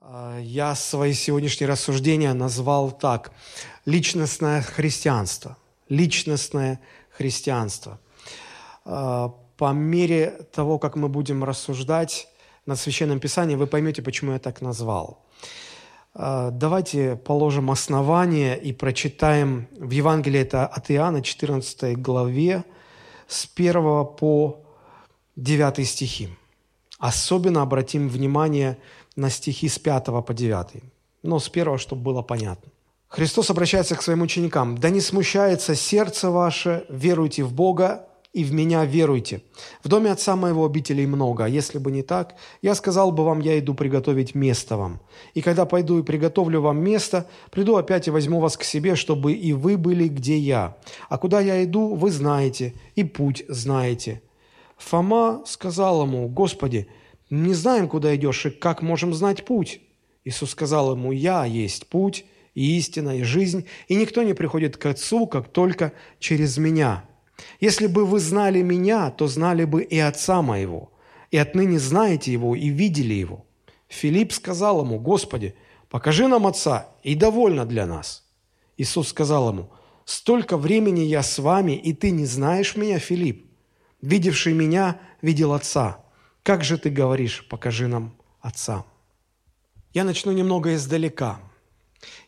А, я свои сегодняшние рассуждения назвал так. Личностное христианство. Личностное христианство. А, по мере того, как мы будем рассуждать над Священным Писанием, вы поймете, почему я так назвал. А, давайте положим основание и прочитаем в Евангелии это от Иоанна, 14 главе, с 1 по 9 стихи. Особенно обратим внимание на стихи с 5 по 9. Но с 1, чтобы было понятно. Христос обращается к своим ученикам. «Да не смущается сердце ваше, веруйте в Бога и в Меня веруйте. В доме Отца Моего обителей много, если бы не так, я сказал бы вам, я иду приготовить место вам. И когда пойду и приготовлю вам место, приду опять и возьму вас к себе, чтобы и вы были, где я. А куда я иду, вы знаете, и путь знаете». Фома сказал ему, «Господи, не знаем, куда идешь, и как можем знать путь?» Иисус сказал ему, «Я есть путь, и истина, и жизнь, и никто не приходит к Отцу, как только через Меня. Если бы вы знали Меня, то знали бы и Отца Моего, и отныне знаете Его и видели Его». Филипп сказал ему, «Господи, покажи нам Отца, и довольно для нас». Иисус сказал ему, «Столько времени я с вами, и ты не знаешь Меня, Филипп? Видевший Меня, видел Отца. Как же ты говоришь, покажи нам Отца?» Я начну немного издалека.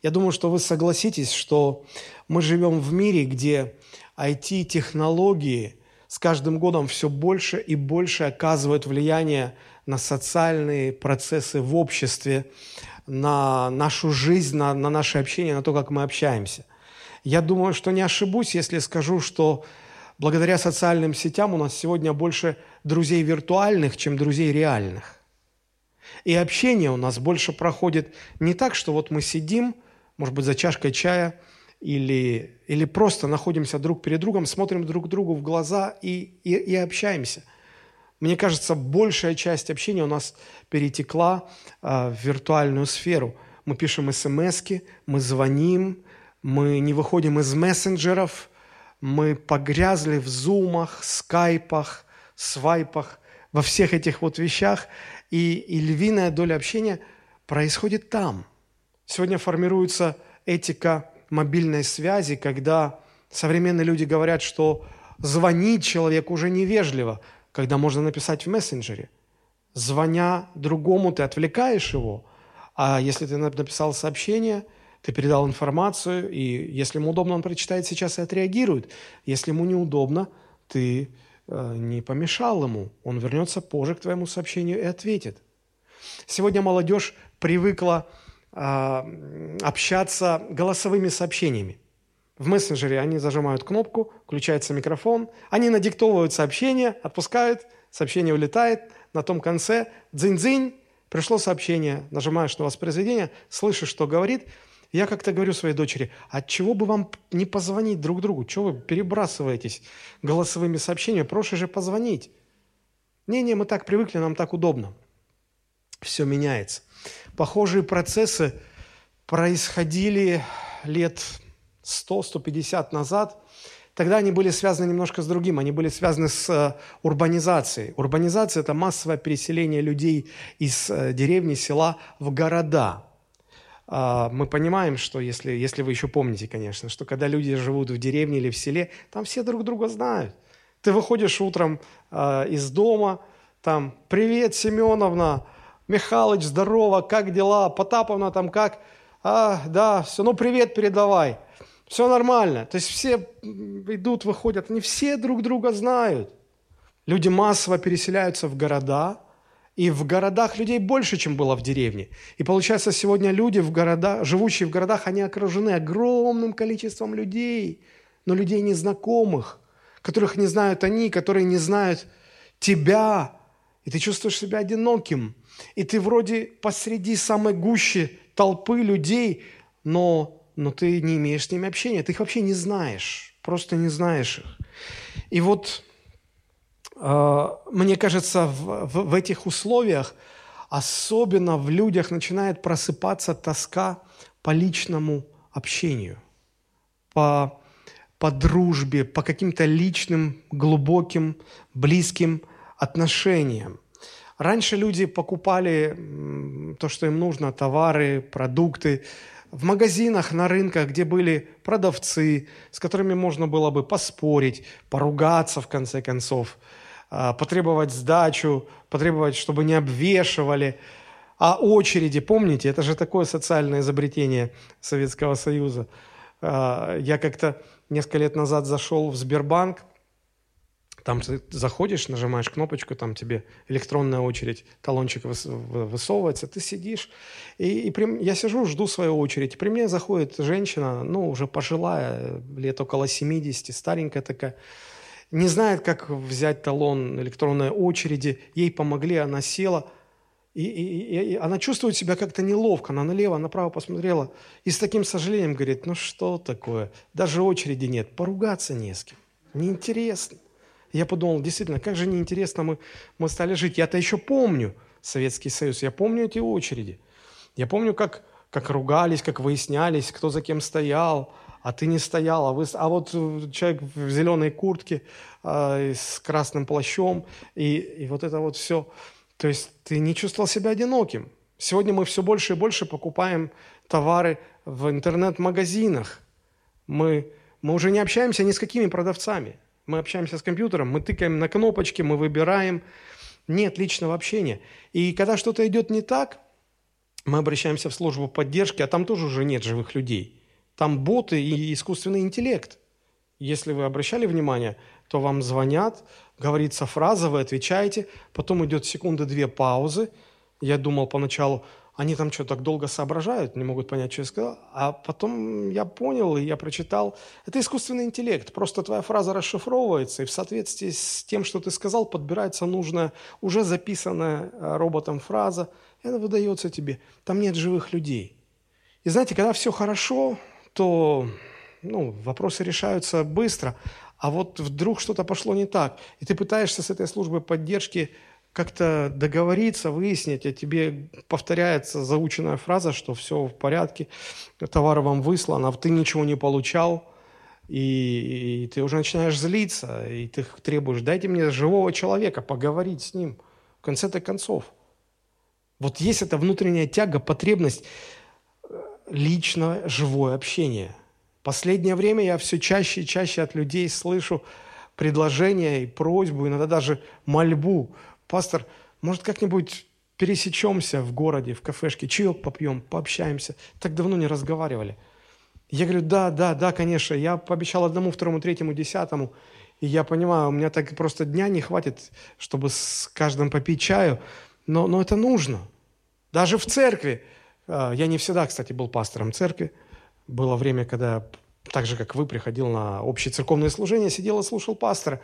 Я думаю, что вы согласитесь, что мы живем в мире, где IT-технологии с каждым годом все больше и больше оказывают влияние на социальные процессы в обществе, на нашу жизнь, на, на наше общение, на то, как мы общаемся. Я думаю, что не ошибусь, если скажу, что благодаря социальным сетям у нас сегодня больше друзей виртуальных, чем друзей реальных. И общение у нас больше проходит не так, что вот мы сидим, может быть, за чашкой чая, или, или просто находимся друг перед другом, смотрим друг другу в глаза и, и, и общаемся. Мне кажется, большая часть общения у нас перетекла э, в виртуальную сферу. Мы пишем смс мы звоним, мы не выходим из мессенджеров, мы погрязли в зумах, скайпах, свайпах, во всех этих вот вещах – и, и львиная доля общения происходит там. Сегодня формируется этика мобильной связи, когда современные люди говорят, что звонить человеку уже невежливо, когда можно написать в мессенджере. Звоня другому, ты отвлекаешь его, а если ты написал сообщение, ты передал информацию, и если ему удобно, он прочитает сейчас и отреагирует. Если ему неудобно, ты не помешал ему. Он вернется позже к твоему сообщению и ответит. Сегодня молодежь привыкла э, общаться голосовыми сообщениями. В мессенджере они зажимают кнопку, включается микрофон, они надиктовывают сообщение, отпускают, сообщение улетает, на том конце дзынь-дзынь, пришло сообщение, нажимаешь на воспроизведение, слышишь, что говорит – я как-то говорю своей дочери, а чего бы вам не позвонить друг другу? Чего вы перебрасываетесь голосовыми сообщениями? Проще же позвонить. Не-не, мы так привыкли, нам так удобно. Все меняется. Похожие процессы происходили лет 100-150 назад. Тогда они были связаны немножко с другим. Они были связаны с э, урбанизацией. Урбанизация – это массовое переселение людей из э, деревни, села в города – мы понимаем, что если, если вы еще помните, конечно, что когда люди живут в деревне или в селе, там все друг друга знают. Ты выходишь утром э, из дома, там, привет, Семеновна, Михалыч, здорово, как дела, Потаповна там как, а, да, все, ну привет передавай, все нормально. То есть все идут, выходят, они все друг друга знают. Люди массово переселяются в города – и в городах людей больше, чем было в деревне. И получается, сегодня люди, в города, живущие в городах, они окружены огромным количеством людей, но людей незнакомых, которых не знают они, которые не знают тебя. И ты чувствуешь себя одиноким. И ты вроде посреди самой гущи толпы людей, но, но ты не имеешь с ними общения, ты их вообще не знаешь, просто не знаешь их. И вот мне кажется, в, в, в этих условиях особенно в людях начинает просыпаться тоска по личному общению, по, по дружбе, по каким-то личным, глубоким, близким отношениям. Раньше люди покупали то, что им нужно, товары, продукты, в магазинах, на рынках, где были продавцы, с которыми можно было бы поспорить, поругаться в конце концов, потребовать сдачу, потребовать, чтобы не обвешивали. А очереди, помните, это же такое социальное изобретение Советского Союза. А, я как-то несколько лет назад зашел в Сбербанк, там ты заходишь, нажимаешь кнопочку, там тебе электронная очередь, талончик высовывается, ты сидишь. И, и при, я сижу, жду свою очередь. При мне заходит женщина, ну, уже пожилая, лет около 70, старенькая такая, не знает, как взять талон электронной очереди. Ей помогли, она села. И, и, и она чувствует себя как-то неловко. Она налево, направо посмотрела. И с таким сожалением говорит, ну что такое? Даже очереди нет. Поругаться не с кем. Неинтересно. Я подумал, действительно, как же неинтересно мы, мы стали жить. Я-то еще помню Советский Союз, я помню эти очереди. Я помню, как, как ругались, как выяснялись, кто за кем стоял, а ты не стоял, а, вы, а вот человек в зеленой куртке э, с красным плащом, и, и вот это вот все. То есть ты не чувствовал себя одиноким. Сегодня мы все больше и больше покупаем товары в интернет-магазинах. Мы, мы уже не общаемся ни с какими продавцами. Мы общаемся с компьютером, мы тыкаем на кнопочки, мы выбираем. Нет личного общения. И когда что-то идет не так, мы обращаемся в службу поддержки, а там тоже уже нет живых людей. Там боты и искусственный интеллект. Если вы обращали внимание, то вам звонят, говорится фраза, вы отвечаете, потом идет секунды-две паузы. Я думал поначалу, они там что, так долго соображают, не могут понять, что я сказал. А потом я понял, и я прочитал. Это искусственный интеллект. Просто твоя фраза расшифровывается, и в соответствии с тем, что ты сказал, подбирается нужная, уже записанная э, роботом фраза, и она выдается тебе. Там нет живых людей. И знаете, когда все хорошо, то ну, вопросы решаются быстро, а вот вдруг что-то пошло не так, и ты пытаешься с этой службой поддержки как-то договориться, выяснить, а тебе повторяется заученная фраза, что все в порядке, товар вам выслан, а ты ничего не получал, и, и ты уже начинаешь злиться, и ты требуешь, дайте мне живого человека, поговорить с ним. В конце-то концов. Вот есть эта внутренняя тяга, потребность личное живое общение. Последнее время я все чаще и чаще от людей слышу предложения и просьбу, иногда даже мольбу – пастор, может, как-нибудь пересечемся в городе, в кафешке, чаек попьем, пообщаемся. Так давно не разговаривали. Я говорю, да, да, да, конечно. Я пообещал одному, второму, третьему, десятому. И я понимаю, у меня так просто дня не хватит, чтобы с каждым попить чаю. Но, но это нужно. Даже в церкви. А, я не всегда, кстати, был пастором церкви. Было время, когда так же, как вы, приходил на общее церковное служение, сидел и слушал пастора.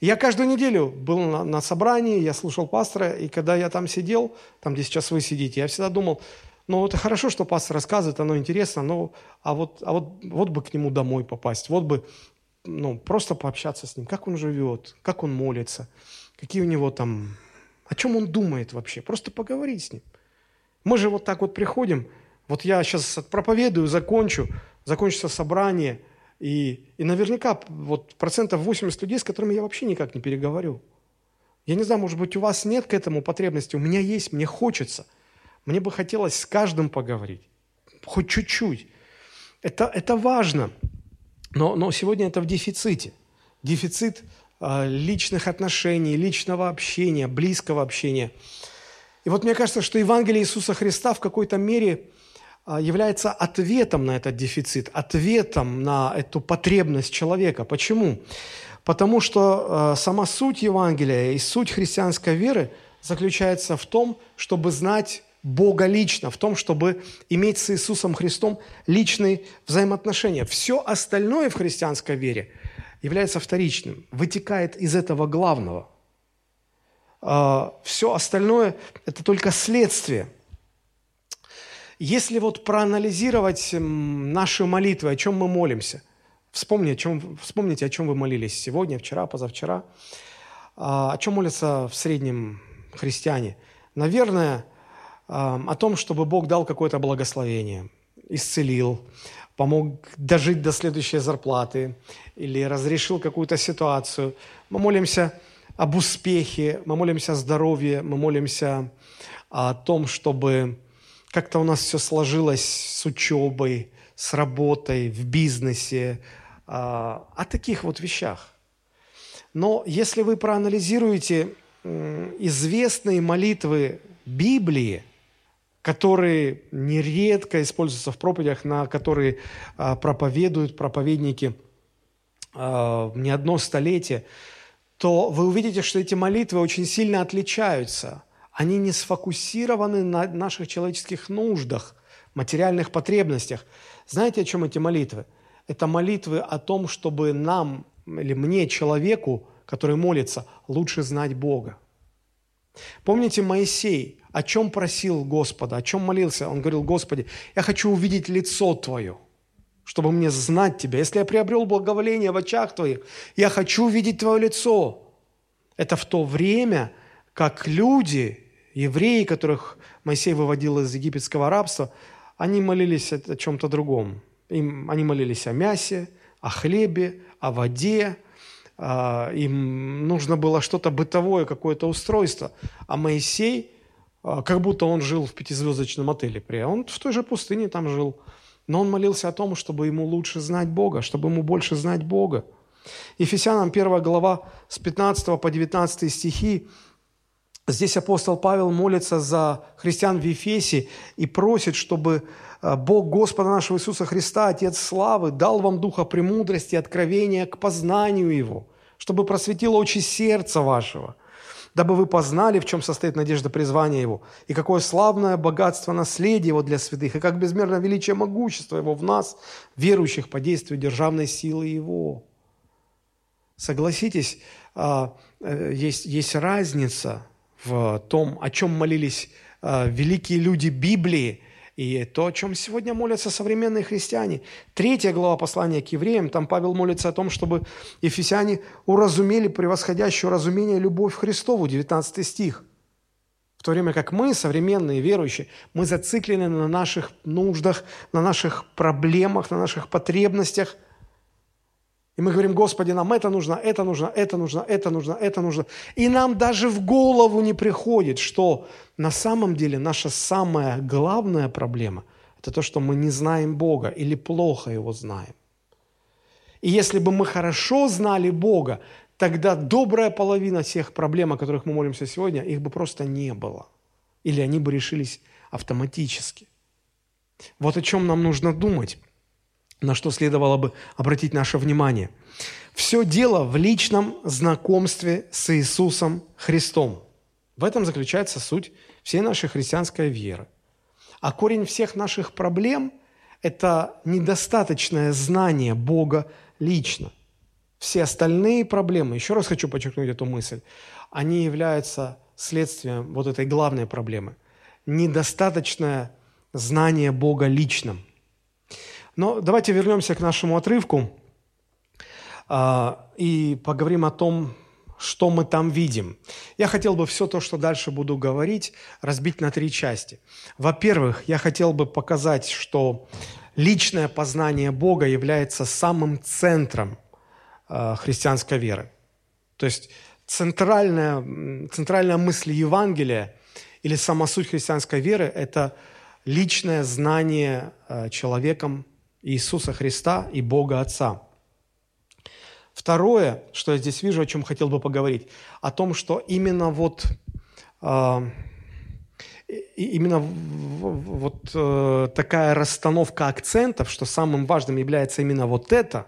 Я каждую неделю был на, на собрании, я слушал пастора, и когда я там сидел, там, где сейчас вы сидите, я всегда думал, ну, это хорошо, что пастор рассказывает, оно интересно, но а вот, а вот, вот бы к нему домой попасть, вот бы ну, просто пообщаться с ним, как он живет, как он молится, какие у него там, о чем он думает вообще, просто поговорить с ним. Мы же вот так вот приходим, вот я сейчас проповедую, закончу, закончится собрание – и, и наверняка вот процентов 80 людей, с которыми я вообще никак не переговорю. Я не знаю, может быть, у вас нет к этому потребности, у меня есть, мне хочется. Мне бы хотелось с каждым поговорить, хоть чуть-чуть. Это, это важно, но, но сегодня это в дефиците. Дефицит э, личных отношений, личного общения, близкого общения. И вот мне кажется, что Евангелие Иисуса Христа в какой-то мере а, является ответом на этот дефицит, ответом на эту потребность человека. Почему? Потому что э, сама суть Евангелия и суть христианской веры заключается в том, чтобы знать Бога лично, в том, чтобы иметь с Иисусом Христом личные взаимоотношения. Все остальное в христианской вере является вторичным, вытекает из этого главного. Э, все остальное – это только следствие – если вот проанализировать наши молитвы, о чем мы молимся, вспомни, о чем, вспомните, о чем вы молились сегодня, вчера, позавчера, а, о чем молятся в среднем христиане. Наверное, о том, чтобы Бог дал какое-то благословение, исцелил, помог дожить до следующей зарплаты или разрешил какую-то ситуацию. Мы молимся об успехе, мы молимся о здоровье, мы молимся о том, чтобы как-то у нас все сложилось с учебой, с работой, в бизнесе, а, о таких вот вещах. Но если вы проанализируете известные молитвы Библии, которые нередко используются в проповедях, на которые а, проповедуют проповедники а, не одно столетие, то вы увидите, что эти молитвы очень сильно отличаются. Они не сфокусированы на наших человеческих нуждах, материальных потребностях. Знаете, о чем эти молитвы? Это молитвы о том, чтобы нам или мне, человеку, который молится, лучше знать Бога. Помните Моисей, о чем просил Господа, о чем молился? Он говорил, Господи, я хочу увидеть лицо Твое, чтобы мне знать Тебя. Если я приобрел благоволение в очах Твоих, я хочу увидеть Твое лицо. Это в то время, как люди, евреи, которых Моисей выводил из египетского рабства, они молились о чем-то другом. Им, они молились о мясе, о хлебе, о воде, а, им нужно было что-то бытовое, какое-то устройство. А Моисей, а, как будто он жил в пятизвездочном отеле. Он в той же пустыне там жил. Но он молился о том, чтобы ему лучше знать Бога, чтобы ему больше знать Бога. Ефесянам 1 глава с 15 по 19 стихи Здесь апостол Павел молится за христиан в Ефесе и просит, чтобы а, Бог Господа нашего Иисуса Христа, Отец славы, дал вам духа премудрости и откровения к познанию Его, чтобы просветило очи сердца вашего, дабы вы познали, в чем состоит надежда призвания Его, и какое славное богатство наследия Его для святых, и как безмерно величие могущества Его в нас, верующих по действию державной силы Его. Согласитесь, а, э, есть, есть разница в том, о чем молились а, великие люди Библии – и то, о чем сегодня молятся современные христиане. Третья глава послания к евреям, там Павел молится о том, чтобы ефесяне уразумели превосходящую разумение любовь Христову, 19 стих. В то время как мы, современные верующие, мы зациклены на наших нуждах, на наших проблемах, на наших потребностях – и мы говорим, Господи, нам это нужно, это нужно, это нужно, это нужно, это нужно. И нам даже в голову не приходит, что на самом деле наша самая главная проблема – это то, что мы не знаем Бога или плохо Его знаем. И если бы мы хорошо знали Бога, тогда добрая половина всех проблем, о которых мы молимся сегодня, их бы просто не было. Или они бы решились автоматически. Вот о чем нам нужно думать на что следовало бы обратить наше внимание. Все дело в личном знакомстве с Иисусом Христом. В этом заключается суть всей нашей христианской веры. А корень всех наших проблем – это недостаточное знание Бога лично. Все остальные проблемы, еще раз хочу подчеркнуть эту мысль, они являются следствием вот этой главной проблемы – недостаточное знание Бога личным – но давайте вернемся к нашему отрывку а, и поговорим о том, что мы там видим. Я хотел бы все то, что дальше буду говорить, разбить на три части. Во-первых, я хотел бы показать, что личное познание Бога является самым центром э, христианской веры. То есть центральная, центральная мысль Евангелия или сама суть христианской веры – это личное знание э, человеком Иисуса Христа и Бога Отца. Второе, что я здесь вижу, о чем хотел бы поговорить, о том, что именно вот э, именно вот э, такая расстановка акцентов, что самым важным является именно вот это,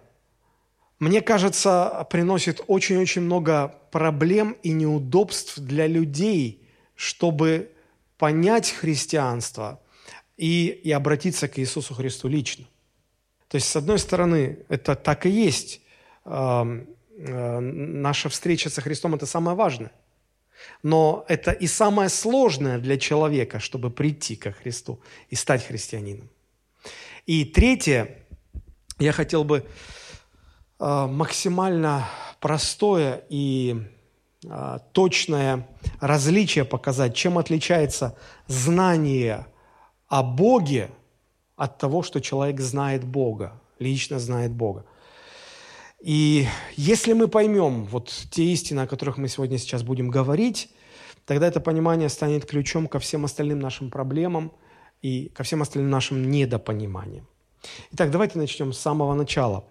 мне кажется, приносит очень-очень много проблем и неудобств для людей, чтобы понять христианство и, и обратиться к Иисусу Христу лично. То есть, с одной стороны, это так и есть. Э, наша встреча со Христом – это самое важное. Но это и самое сложное для человека, чтобы прийти ко Христу и стать христианином. И третье, я хотел бы э, максимально простое и э, точное различие показать, чем отличается знание о Боге от того, что человек знает Бога, лично знает Бога. И если мы поймем вот те истины, о которых мы сегодня сейчас будем говорить, тогда это понимание станет ключом ко всем остальным нашим проблемам и ко всем остальным нашим недопониманиям. Итак, давайте начнем с самого начала.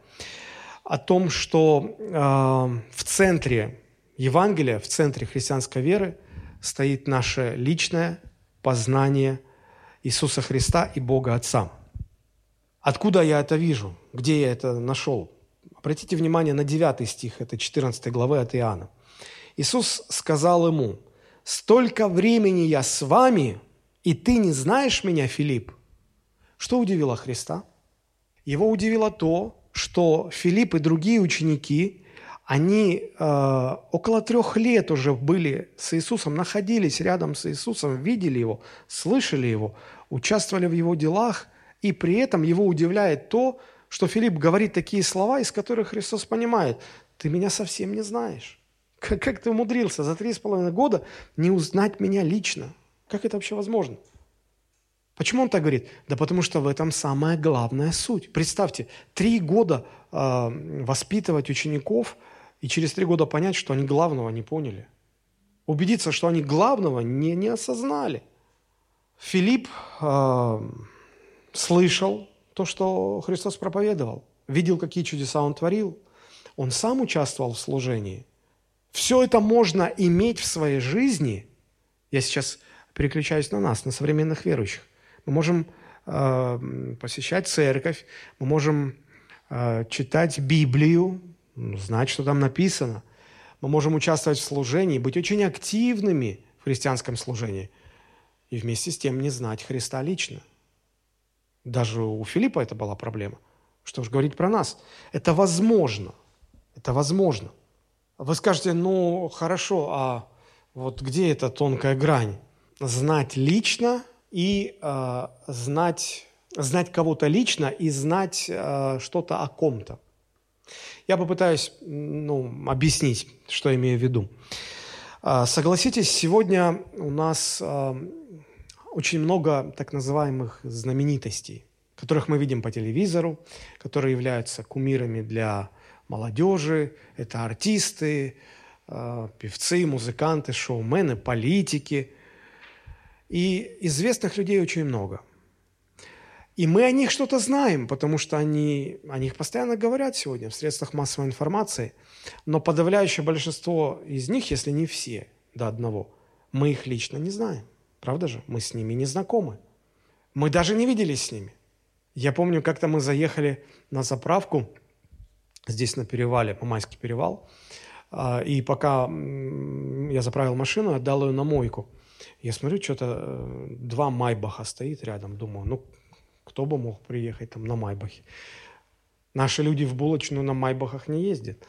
О том, что э, в центре Евангелия, в центре христианской веры стоит наше личное познание Иисуса Христа и Бога Отца. Откуда я это вижу? Где я это нашел? Обратите внимание на 9 стих, это 14 главы от Иоанна. Иисус сказал ему, «Столько времени я с вами, и ты не знаешь меня, Филипп». Что удивило Христа? Его удивило то, что Филипп и другие ученики, они э, около трех лет уже были с Иисусом, находились рядом с Иисусом, видели Его, слышали Его, участвовали в Его делах, и при этом его удивляет то, что Филипп говорит такие слова, из которых Христос понимает, ты меня совсем не знаешь. Как, как ты умудрился за три с половиной года не узнать меня лично? Как это вообще возможно? Почему он так говорит? Да потому что в этом самая главная суть. Представьте, три года э, воспитывать учеников и через три года понять, что они главного не поняли. Убедиться, что они главного не, не осознали. Филипп э, слышал то, что Христос проповедовал, видел, какие чудеса Он творил. Он сам участвовал в служении. Все это можно иметь в своей жизни. Я сейчас переключаюсь на нас, на современных верующих. Мы можем э, посещать церковь, мы можем э, читать Библию, знать, что там написано. Мы можем участвовать в служении, быть очень активными в христианском служении и вместе с тем не знать Христа лично – даже у Филиппа это была проблема. Что уж говорить про нас. Это возможно. Это возможно. Вы скажете, ну хорошо, а вот где эта тонкая грань? Знать лично и э, знать, знать кого-то лично и знать э, что-то о ком-то. Я попытаюсь ну, объяснить, что имею в виду. Э, согласитесь, сегодня у нас э, очень много так называемых знаменитостей, которых мы видим по телевизору, которые являются кумирами для молодежи. Это артисты, э, певцы, музыканты, шоумены, политики. И известных людей очень много. И мы о них что-то знаем, потому что они, о них постоянно говорят сегодня в средствах массовой информации. Но подавляющее большинство из них, если не все до одного, мы их лично не знаем. Правда же? Мы с ними не знакомы. Мы даже не виделись с ними. Я помню, как-то мы заехали на заправку здесь на перевале, Мамайский перевал, а, и пока я заправил машину, отдал ее на мойку. Я смотрю, что-то э, два Майбаха стоит рядом. Думаю, ну, кто бы мог приехать там на Майбахе? Наши люди в булочную на Майбахах не ездят.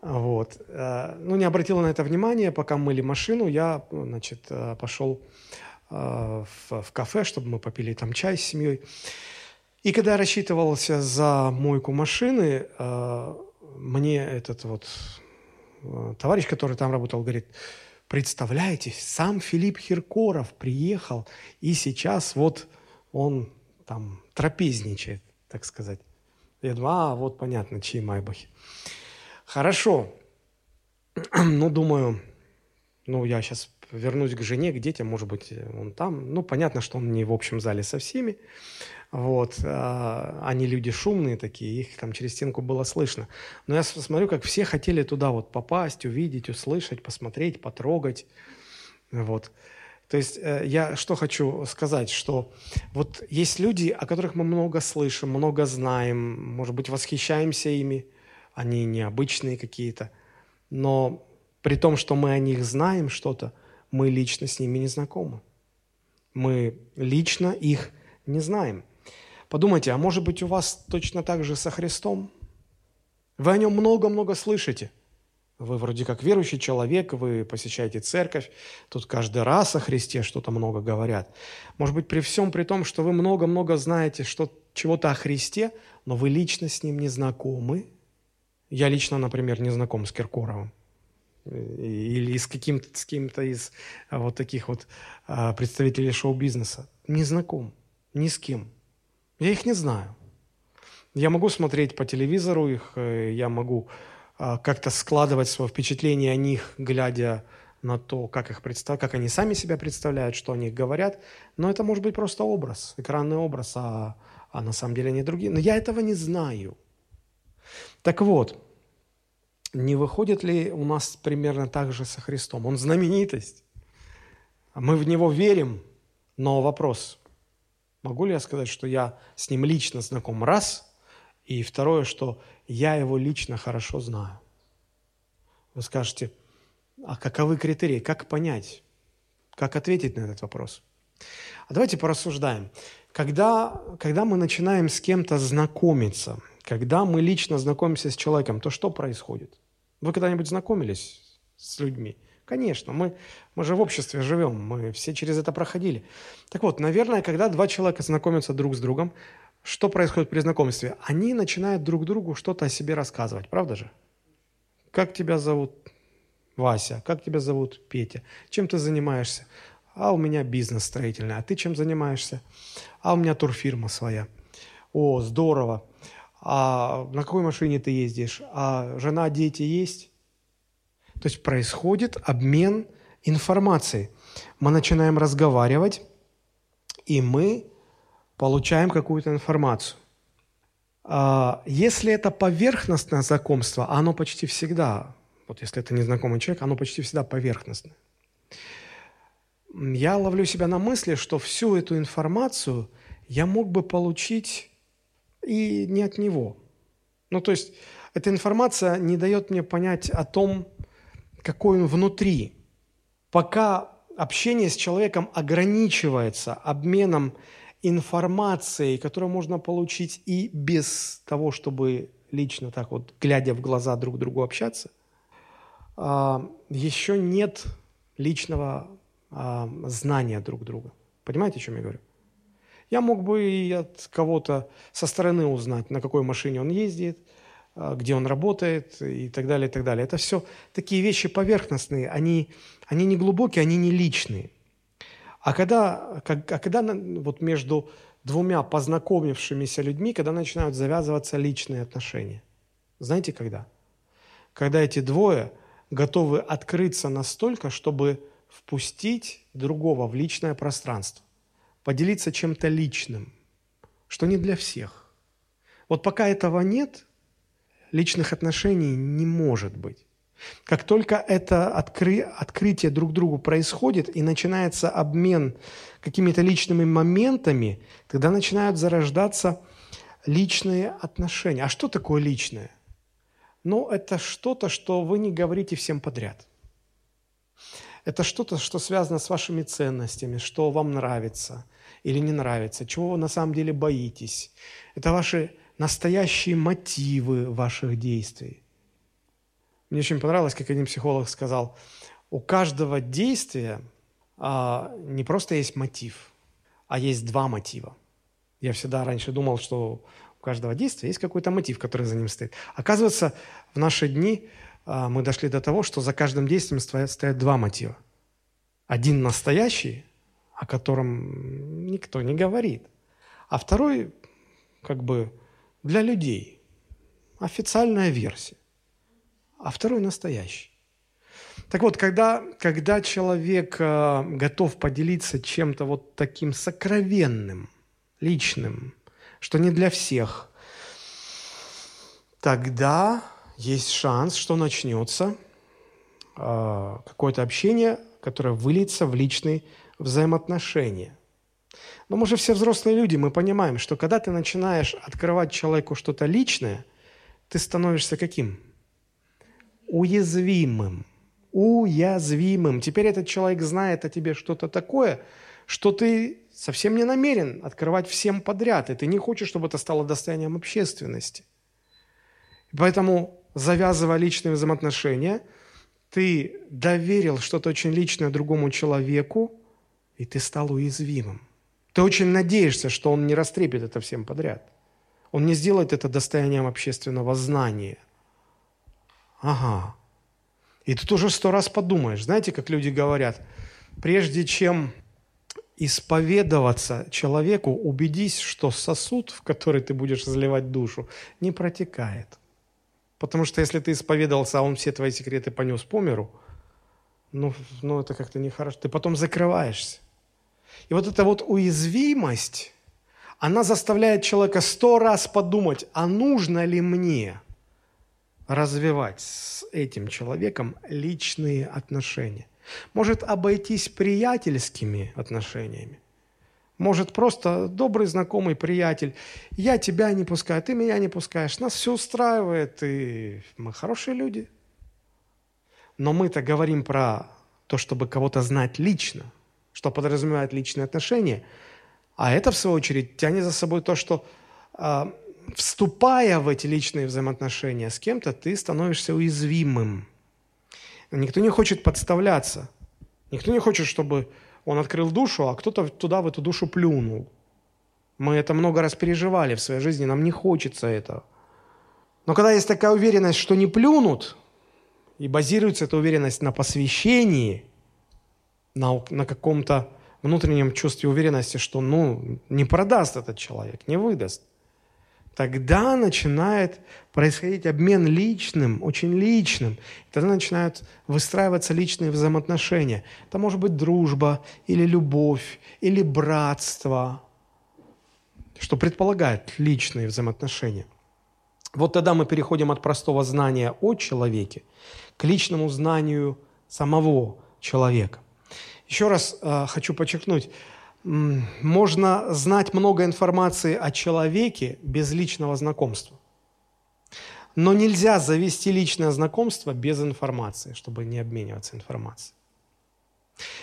Вот. Э, ну, не обратил на это внимания, пока мыли машину, я, значит, э, пошел в, в кафе, чтобы мы попили там чай с семьей. И когда я рассчитывался за мойку машины, мне этот вот товарищ, который там работал, говорит, представляете, сам Филипп Хиркоров приехал, и сейчас вот он там трапезничает, так сказать. Я думаю, а, вот понятно, чьи майбахи. Хорошо. Ну, думаю, ну, я сейчас вернусь к жене, к детям, может быть, он там. Ну, понятно, что он не в общем зале со всеми. Вот. А, они люди шумные такие, их там через стенку было слышно. Но я смотрю, как все хотели туда вот попасть, увидеть, услышать, посмотреть, потрогать. Вот. То есть э, я что хочу сказать, что вот есть люди, о которых мы много слышим, много знаем, может быть, восхищаемся ими – они необычные какие-то, но при том, что мы о них знаем что-то, мы лично с ними не знакомы. Мы лично их не знаем. Подумайте, а может быть у вас точно так же со Христом? Вы о нем много-много слышите. Вы вроде как верующий человек, вы посещаете церковь, тут каждый раз о Христе что-то много говорят. Может быть, при всем при том, что вы много-много знаете что, чего-то о Христе, но вы лично с ним не знакомы – я лично, например, не знаком с Киркоровым или с каким-то с кем-то из а, вот таких вот а, представителей шоу-бизнеса. Не знаком, ни с кем. Я их не знаю. Я могу смотреть по телевизору их, э, я могу а, как-то складывать свое впечатление о них, глядя на то, как, их представ... как они сами себя представляют, что о них говорят. Но это может быть просто образ, экранный образ, а, а на самом деле они другие. Но я этого не знаю. Так вот, не выходит ли у нас примерно так же со Христом? Он знаменитость. Мы в Него верим, но вопрос, могу ли я сказать, что я с Ним лично знаком? Раз. И второе, что я Его лично хорошо знаю. Вы скажете, а каковы критерии? Как понять? Как ответить на этот вопрос? А давайте порассуждаем. Когда, когда мы начинаем с кем-то знакомиться, когда мы лично знакомимся с человеком, то что происходит? Вы когда-нибудь знакомились с людьми? Конечно, мы, мы же в обществе живем, мы все через это проходили. Так вот, наверное, когда два человека знакомятся друг с другом, что происходит при знакомстве? Они начинают друг другу что-то о себе рассказывать, правда же? Как тебя зовут? Вася. Как тебя зовут? Петя. Чем ты занимаешься? А у меня бизнес строительный. А ты чем занимаешься? А у меня турфирма своя. О, здорово. А на какой машине ты ездишь? А жена, дети есть? То есть происходит обмен информацией. Мы начинаем разговаривать, и мы получаем какую-то информацию. А если это поверхностное знакомство, оно почти всегда вот если это незнакомый человек, оно почти всегда поверхностное. Я ловлю себя на мысли, что всю эту информацию я мог бы получить и не от него. Ну, то есть эта информация не дает мне понять о том, какой он внутри. Пока общение с человеком ограничивается обменом информацией, которую можно получить и без того, чтобы лично так вот, глядя в глаза друг другу общаться – а, еще нет личного а, знания друг друга. Понимаете, о чем я говорю? Я мог бы и от кого-то со стороны узнать, на какой машине он ездит, а, где он работает и так далее, и так далее. Это все такие вещи поверхностные, они, они не глубокие, они не личные. А когда, а когда вот между двумя познакомившимися людьми, когда начинают завязываться личные отношения? Знаете, когда? Когда эти двое – готовы открыться настолько, чтобы впустить другого в личное пространство, поделиться чем-то личным, что не для всех. Вот пока этого нет, личных отношений не может быть. Как только это откры... открытие друг другу происходит и начинается обмен какими-то личными моментами, тогда начинают зарождаться личные отношения. А что такое личное? но это что-то, что вы не говорите всем подряд. Это что-то, что связано с вашими ценностями, что вам нравится или не нравится, чего вы на самом деле боитесь. Это ваши настоящие мотивы ваших действий. Мне очень понравилось, как один психолог сказал, у каждого действия а, не просто есть мотив, а есть два мотива. Я всегда раньше думал, что у каждого действия есть какой-то мотив, который за ним стоит. Оказывается, в наши дни а, мы дошли до того, что за каждым действием стоят, стоят два мотива. Один настоящий, о котором никто не говорит, а второй как бы для людей, официальная версия, а второй настоящий. Так вот, когда, когда человек э, готов поделиться чем-то вот таким сокровенным, личным, что не для всех, тогда есть шанс, что начнется э, какое-то общение, которое выльется в личные взаимоотношения. Но мы же все взрослые люди, мы понимаем, что когда ты начинаешь открывать человеку что-то личное, ты становишься каким? Уязвимым. Уязвимым. Теперь этот человек знает о тебе что-то такое, что ты совсем не намерен открывать всем подряд, и ты не хочешь, чтобы это стало достоянием общественности. Поэтому, завязывая личные взаимоотношения, ты доверил что-то очень личное другому человеку, и ты стал уязвимым. Ты очень надеешься, что он не растрепит это всем подряд. Он не сделает это достоянием общественного знания. Ага. И ты тоже сто раз подумаешь. Знаете, как люди говорят, прежде чем исповедоваться человеку, убедись, что сосуд, в который ты будешь заливать душу, не протекает. Потому что если ты исповедовался, а он все твои секреты понес по миру, ну, ну это как-то нехорошо. Ты потом закрываешься. И вот эта вот уязвимость, она заставляет человека сто раз подумать, а нужно ли мне развивать с этим человеком личные отношения. Может обойтись приятельскими отношениями. Может просто добрый знакомый приятель. Я тебя не пускаю, ты меня не пускаешь. Нас все устраивает, и мы хорошие люди. Но мы-то говорим про то, чтобы кого-то знать лично, что подразумевает личные отношения. А это, в свою очередь, тянет за собой то, что а, вступая в эти личные взаимоотношения с кем-то, ты становишься уязвимым. Никто не хочет подставляться. Никто не хочет, чтобы он открыл душу, а кто-то туда, в эту душу плюнул. Мы это много раз переживали в своей жизни, нам не хочется этого. Но когда есть такая уверенность, что не плюнут, и базируется эта уверенность на посвящении, на, на каком-то внутреннем чувстве уверенности, что ну, не продаст этот человек, не выдаст, тогда начинает происходить обмен личным, очень личным. Тогда начинают выстраиваться личные взаимоотношения. Это может быть дружба, или любовь, или братство, что предполагает личные взаимоотношения. Вот тогда мы переходим от простого знания о человеке к личному знанию самого человека. Еще раз э, хочу подчеркнуть, можно знать много информации о человеке без личного знакомства. Но нельзя завести личное знакомство без информации, чтобы не обмениваться информацией.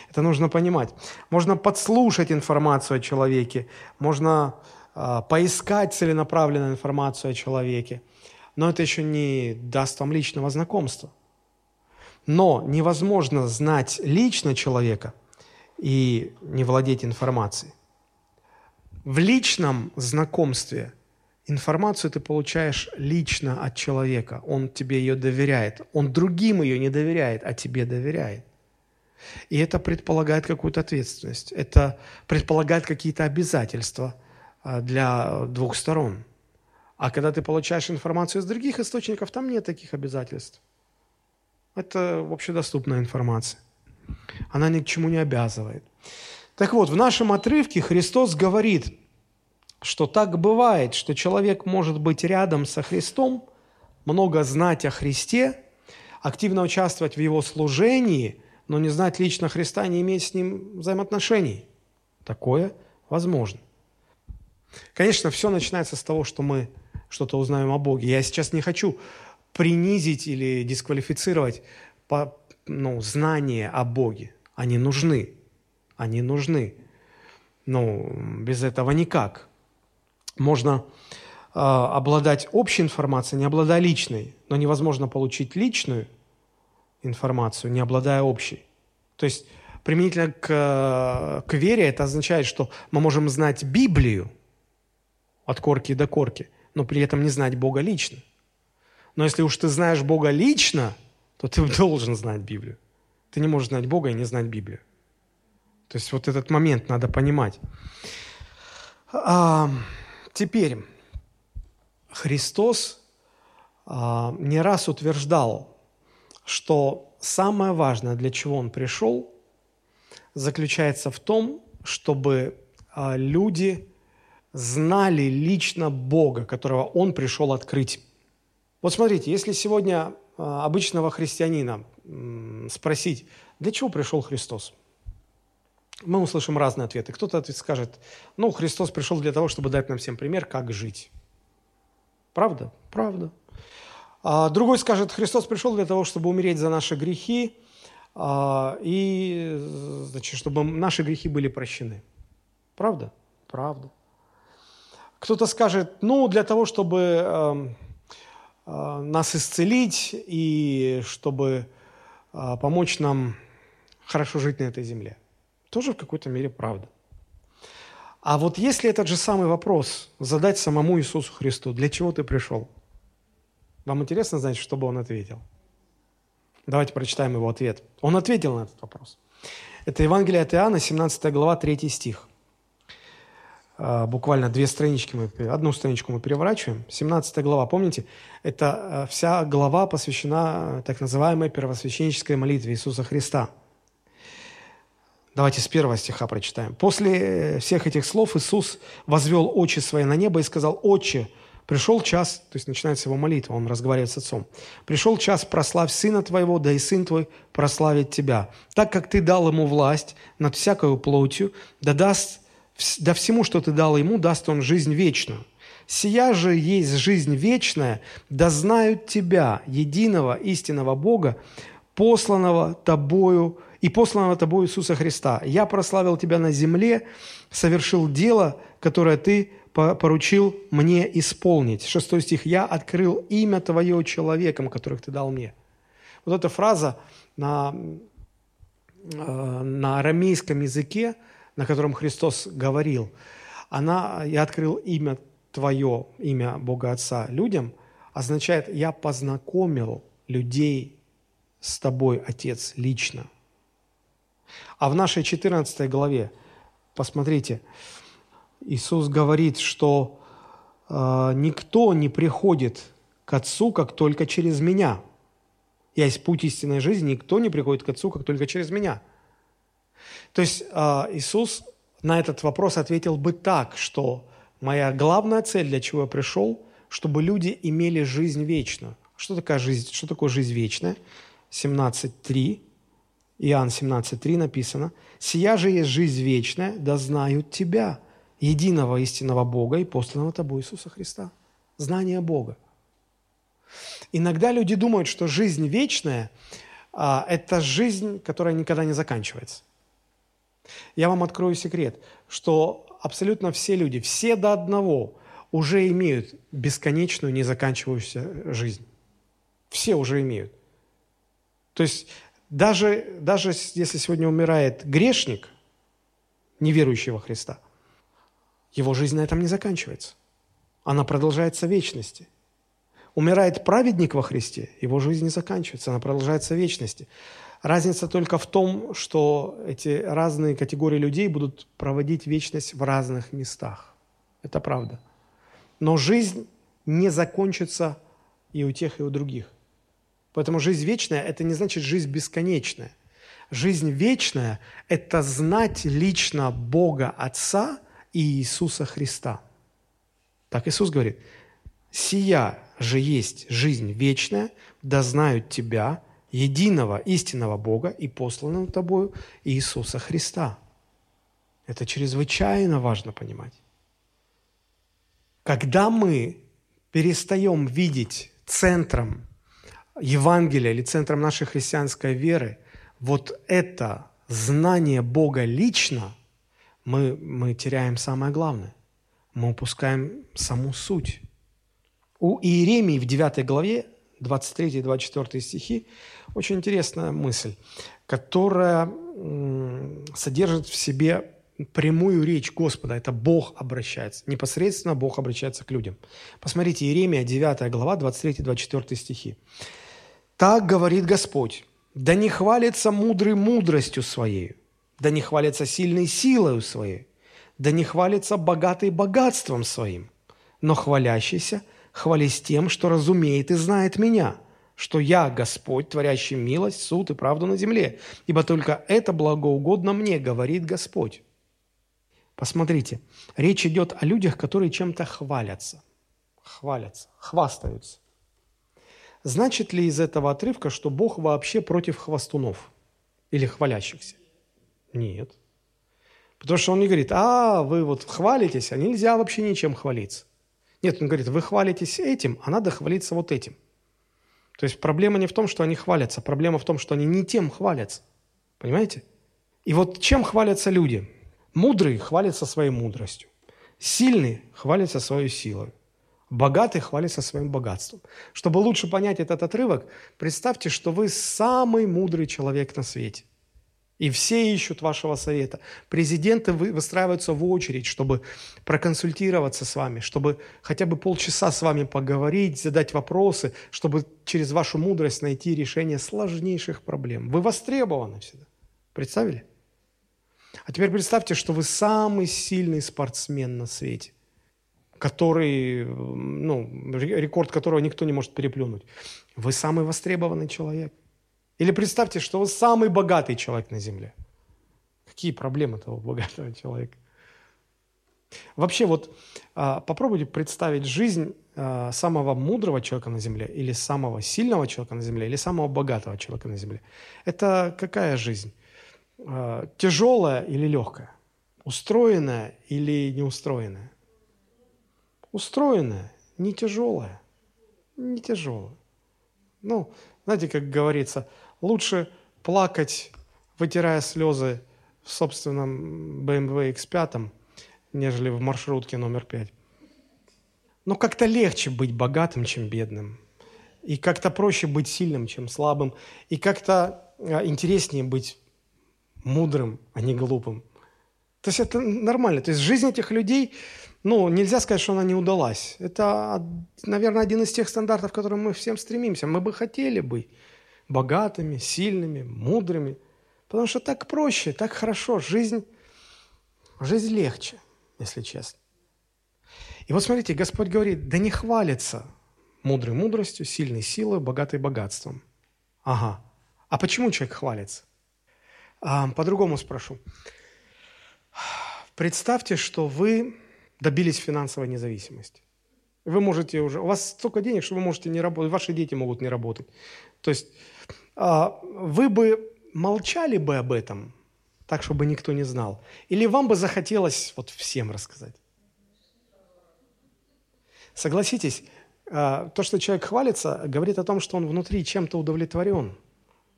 Это нужно понимать. Можно подслушать информацию о человеке, можно э, поискать целенаправленную информацию о человеке, но это еще не даст вам личного знакомства. Но невозможно знать лично человека – и не владеть информацией. В личном знакомстве информацию ты получаешь лично от человека. Он тебе ее доверяет. Он другим ее не доверяет, а тебе доверяет. И это предполагает какую-то ответственность. Это предполагает какие-то обязательства а, для двух сторон. А когда ты получаешь информацию из других источников, там нет таких обязательств. Это общедоступная информация. Она ни к чему не обязывает. Так вот, в нашем отрывке Христос говорит, что так бывает, что человек может быть рядом со Христом, много знать о Христе, активно участвовать в Его служении, но не знать лично Христа, не иметь с Ним взаимоотношений. Такое возможно. Конечно, все начинается с того, что мы что-то узнаем о Боге. Я сейчас не хочу принизить или дисквалифицировать по, ну, знания о Боге. Они нужны. Они нужны. Ну, без этого никак. Можно э, обладать общей информацией, не обладая личной, но невозможно получить личную информацию, не обладая общей. То есть применительно к, к вере это означает, что мы можем знать Библию от корки до корки, но при этом не знать Бога лично. Но если уж ты знаешь Бога лично – то ты должен знать Библию. Ты не можешь знать Бога и не знать Библию. То есть вот этот момент надо понимать. А, теперь Христос а, не раз утверждал, что самое важное, для чего Он пришел, заключается в том, чтобы а, люди знали лично Бога, которого Он пришел открыть. Вот смотрите, если сегодня а, обычного христианина спросить, для чего пришел Христос? Мы услышим разные ответы. Кто-то скажет, ну, Христос пришел для того, чтобы дать нам всем пример, как жить. Правда? Правда. А другой скажет, Христос пришел для того, чтобы умереть за наши грехи, а, и значит, чтобы наши грехи были прощены. Правда? Правда. Кто-то скажет, ну, для того, чтобы эм, нас исцелить и чтобы э, помочь нам хорошо жить на этой земле. Тоже в какой-то мере правда. А вот если этот же самый вопрос задать самому Иисусу Христу, для чего ты пришел? Вам интересно знать, что бы он ответил? Давайте прочитаем его ответ. Он ответил на этот вопрос. Это Евангелие от Иоанна, 17 глава, 3 стих. А, буквально две странички мы, одну страничку мы переворачиваем. 17 глава, помните? Это а, вся глава посвящена так называемой первосвященнической молитве Иисуса Христа. Давайте с первого стиха прочитаем. «После э, всех этих слов Иисус возвел очи свои на небо и сказал, «Отче, пришел час», то есть начинается его молитва, он разговаривает с Отцом, «пришел час, прославь Сына Твоего, да и Сын Твой прославит Тебя, так как Ты дал Ему власть над всякою плотью, да даст да всему, что ты дал ему, даст он жизнь вечную. Сия же есть жизнь вечная, да знают тебя, единого истинного Бога, посланного тобою и посланного тобою Иисуса Христа. Я прославил тебя на земле, совершил дело, которое ты поручил мне исполнить. Шестой стих. «Я открыл имя Твое человеком, которых Ты дал мне». Вот эта фраза на, э, на арамейском языке – на котором Христос говорил, она, я открыл имя Твое, имя Бога Отца людям, означает, я познакомил людей с Тобой, Отец, лично. А в нашей 14 главе, посмотрите, Иисус говорит, что э, никто не приходит к Отцу, как только через Меня. Я есть путь истинной жизни, никто не приходит к Отцу, как только через Меня. То есть а, Иисус на этот вопрос ответил бы так, что моя главная цель, для чего я пришел, чтобы люди имели жизнь вечную. Что такое жизнь, что такое жизнь вечная? 17.3, Иоанн 17.3 написано, «Сия же есть жизнь вечная, да знают Тебя, единого истинного Бога и посланного Тобой Иисуса Христа». Знание Бога. Иногда люди думают, что жизнь вечная а, – это жизнь, которая никогда не заканчивается. Я вам открою секрет, что абсолютно все люди, все до одного, уже имеют бесконечную, незаканчивающуюся жизнь. Все уже имеют. То есть даже, даже если сегодня умирает грешник, неверующий во Христа, его жизнь на этом не заканчивается. Она продолжается в вечности. Умирает праведник во Христе, его жизнь не заканчивается, она продолжается в вечности. Разница только в том, что эти разные категории людей будут проводить вечность в разных местах. Это правда. Но жизнь не закончится и у тех, и у других. Поэтому жизнь вечная – это не значит жизнь бесконечная. Жизнь вечная – это знать лично Бога Отца и Иисуса Христа. Так Иисус говорит, «Сия же есть жизнь вечная, да знают Тебя, единого истинного Бога и посланного тобою Иисуса Христа. Это чрезвычайно важно понимать. Когда мы перестаем видеть центром Евангелия или центром нашей христианской веры вот это знание Бога лично, мы, мы теряем самое главное. Мы упускаем саму суть. У Иеремии в 9 главе 23-24 стихи, очень интересная мысль, которая содержит в себе прямую речь Господа. Это Бог обращается. Непосредственно Бог обращается к людям. Посмотрите, Иеремия, 9 глава, 23-24 стихи. «Так говорит Господь, да не хвалится мудрый мудростью своей, да не хвалится сильной силою своей, да не хвалится богатый богатством своим, но хвалящийся – хвались тем, что разумеет и знает меня, что я Господь, творящий милость, суд и правду на земле, ибо только это благоугодно мне, говорит Господь. Посмотрите, речь идет о людях, которые чем-то хвалятся, хвалятся, хвастаются. Значит ли из этого отрывка, что Бог вообще против хвастунов или хвалящихся? Нет. Потому что он не говорит, а, вы вот хвалитесь, а нельзя вообще ничем хвалиться. Нет, он говорит, вы хвалитесь этим, а надо хвалиться вот этим. То есть проблема не в том, что они хвалятся, проблема в том, что они не тем хвалятся. Понимаете? И вот чем хвалятся люди? Мудрый хвалится своей мудростью. Сильный хвалится своей силой. Богатый хвалится своим богатством. Чтобы лучше понять этот отрывок, представьте, что вы самый мудрый человек на свете. И все ищут вашего совета. Президенты выстраиваются в очередь, чтобы проконсультироваться с вами, чтобы хотя бы полчаса с вами поговорить, задать вопросы, чтобы через вашу мудрость найти решение сложнейших проблем. Вы востребованы всегда. Представили? А теперь представьте, что вы самый сильный спортсмен на свете, который, ну, рекорд которого никто не может переплюнуть. Вы самый востребованный человек. Или представьте, что вы самый богатый человек на земле. Какие проблемы того богатого человека? Вообще вот а, попробуйте представить жизнь а, самого мудрого человека на земле или самого сильного человека на земле или самого богатого человека на земле. Это какая жизнь? А, тяжелая или легкая? Устроенная или неустроенная? Устроенная, не тяжелая. Не тяжелая. Ну, знаете, как говорится, лучше плакать, вытирая слезы в собственном BMW X5, нежели в маршрутке номер пять. Но как-то легче быть богатым, чем бедным. И как-то проще быть сильным, чем слабым. И как-то а, интереснее быть мудрым, а не глупым. То есть это нормально. То есть жизнь этих людей, ну, нельзя сказать, что она не удалась. Это, наверное, один из тех стандартов, к которым мы всем стремимся. Мы бы хотели быть богатыми, сильными, мудрыми. Потому что так проще, так хорошо. Жизнь, жизнь легче если честно. И вот смотрите, Господь говорит, да не хвалится мудрой мудростью, сильной силой, богатой богатством. Ага. А почему человек хвалится? А, по-другому спрошу. Представьте, что вы добились финансовой независимости. Вы можете уже, у вас столько денег, что вы можете не работать, ваши дети могут не работать. То есть вы бы молчали бы об этом, так, чтобы никто не знал? Или вам бы захотелось вот всем рассказать? Согласитесь, а, то, что человек хвалится, говорит о том, что он внутри чем-то удовлетворен.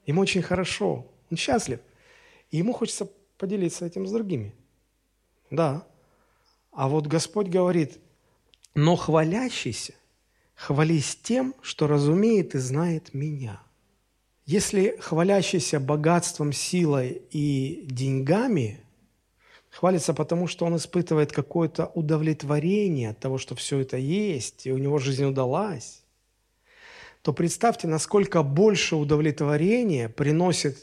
Ему очень хорошо, он счастлив. И ему хочется поделиться этим с другими. Да. А вот Господь говорит, но хвалящийся, хвались тем, что разумеет и знает меня – если хвалящийся богатством, силой и деньгами хвалится потому, что он испытывает какое-то удовлетворение от того, что все это есть, и у него жизнь удалась, то представьте, насколько больше удовлетворения приносит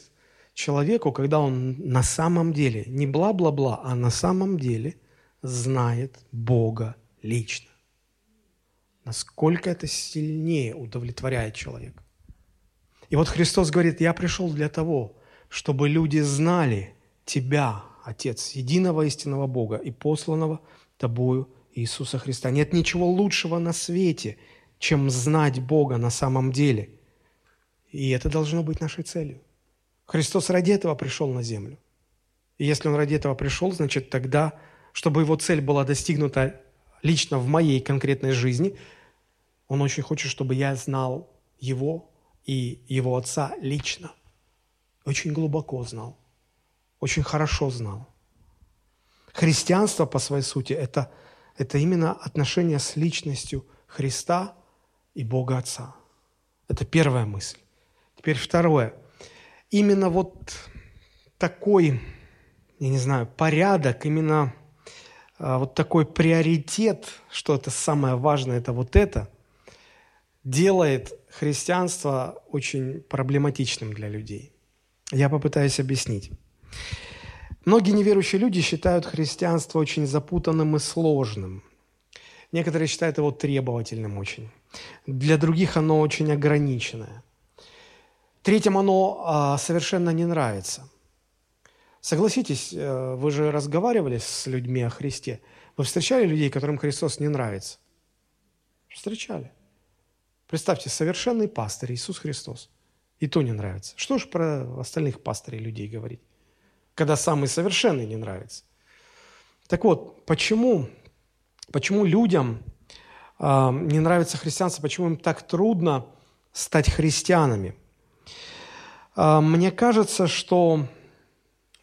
человеку, когда он на самом деле, не бла-бла-бла, а на самом деле знает Бога лично. Насколько это сильнее удовлетворяет человека. И вот Христос говорит, я пришел для того, чтобы люди знали Тебя, Отец, единого истинного Бога и посланного Тобою Иисуса Христа. Нет ничего лучшего на свете, чем знать Бога на самом деле. И это должно быть нашей целью. Христос ради этого пришел на землю. И если Он ради этого пришел, значит тогда, чтобы Его цель была достигнута лично в моей конкретной жизни, Он очень хочет, чтобы я знал Его и его отца лично. Очень глубоко знал, очень хорошо знал. Христианство по своей сути это, – это именно отношение с личностью Христа и Бога Отца. Это первая мысль. Теперь второе. Именно вот такой, я не знаю, порядок, именно а, вот такой приоритет, что это самое важное, это вот это, делает христианство очень проблематичным для людей. Я попытаюсь объяснить. Многие неверующие люди считают христианство очень запутанным и сложным. Некоторые считают его требовательным очень. Для других оно очень ограниченное. Третьим оно а, совершенно не нравится. Согласитесь, э, вы же разговаривали с людьми о Христе. Вы встречали людей, которым Христос не нравится? Встречали. Представьте, совершенный пастырь Иисус Христос. И то не нравится. Что ж про остальных пастырей людей говорить, когда самый совершенный не нравится? Так вот, почему, почему людям э, не нравится христианство, почему им так трудно стать христианами? Э, мне кажется, что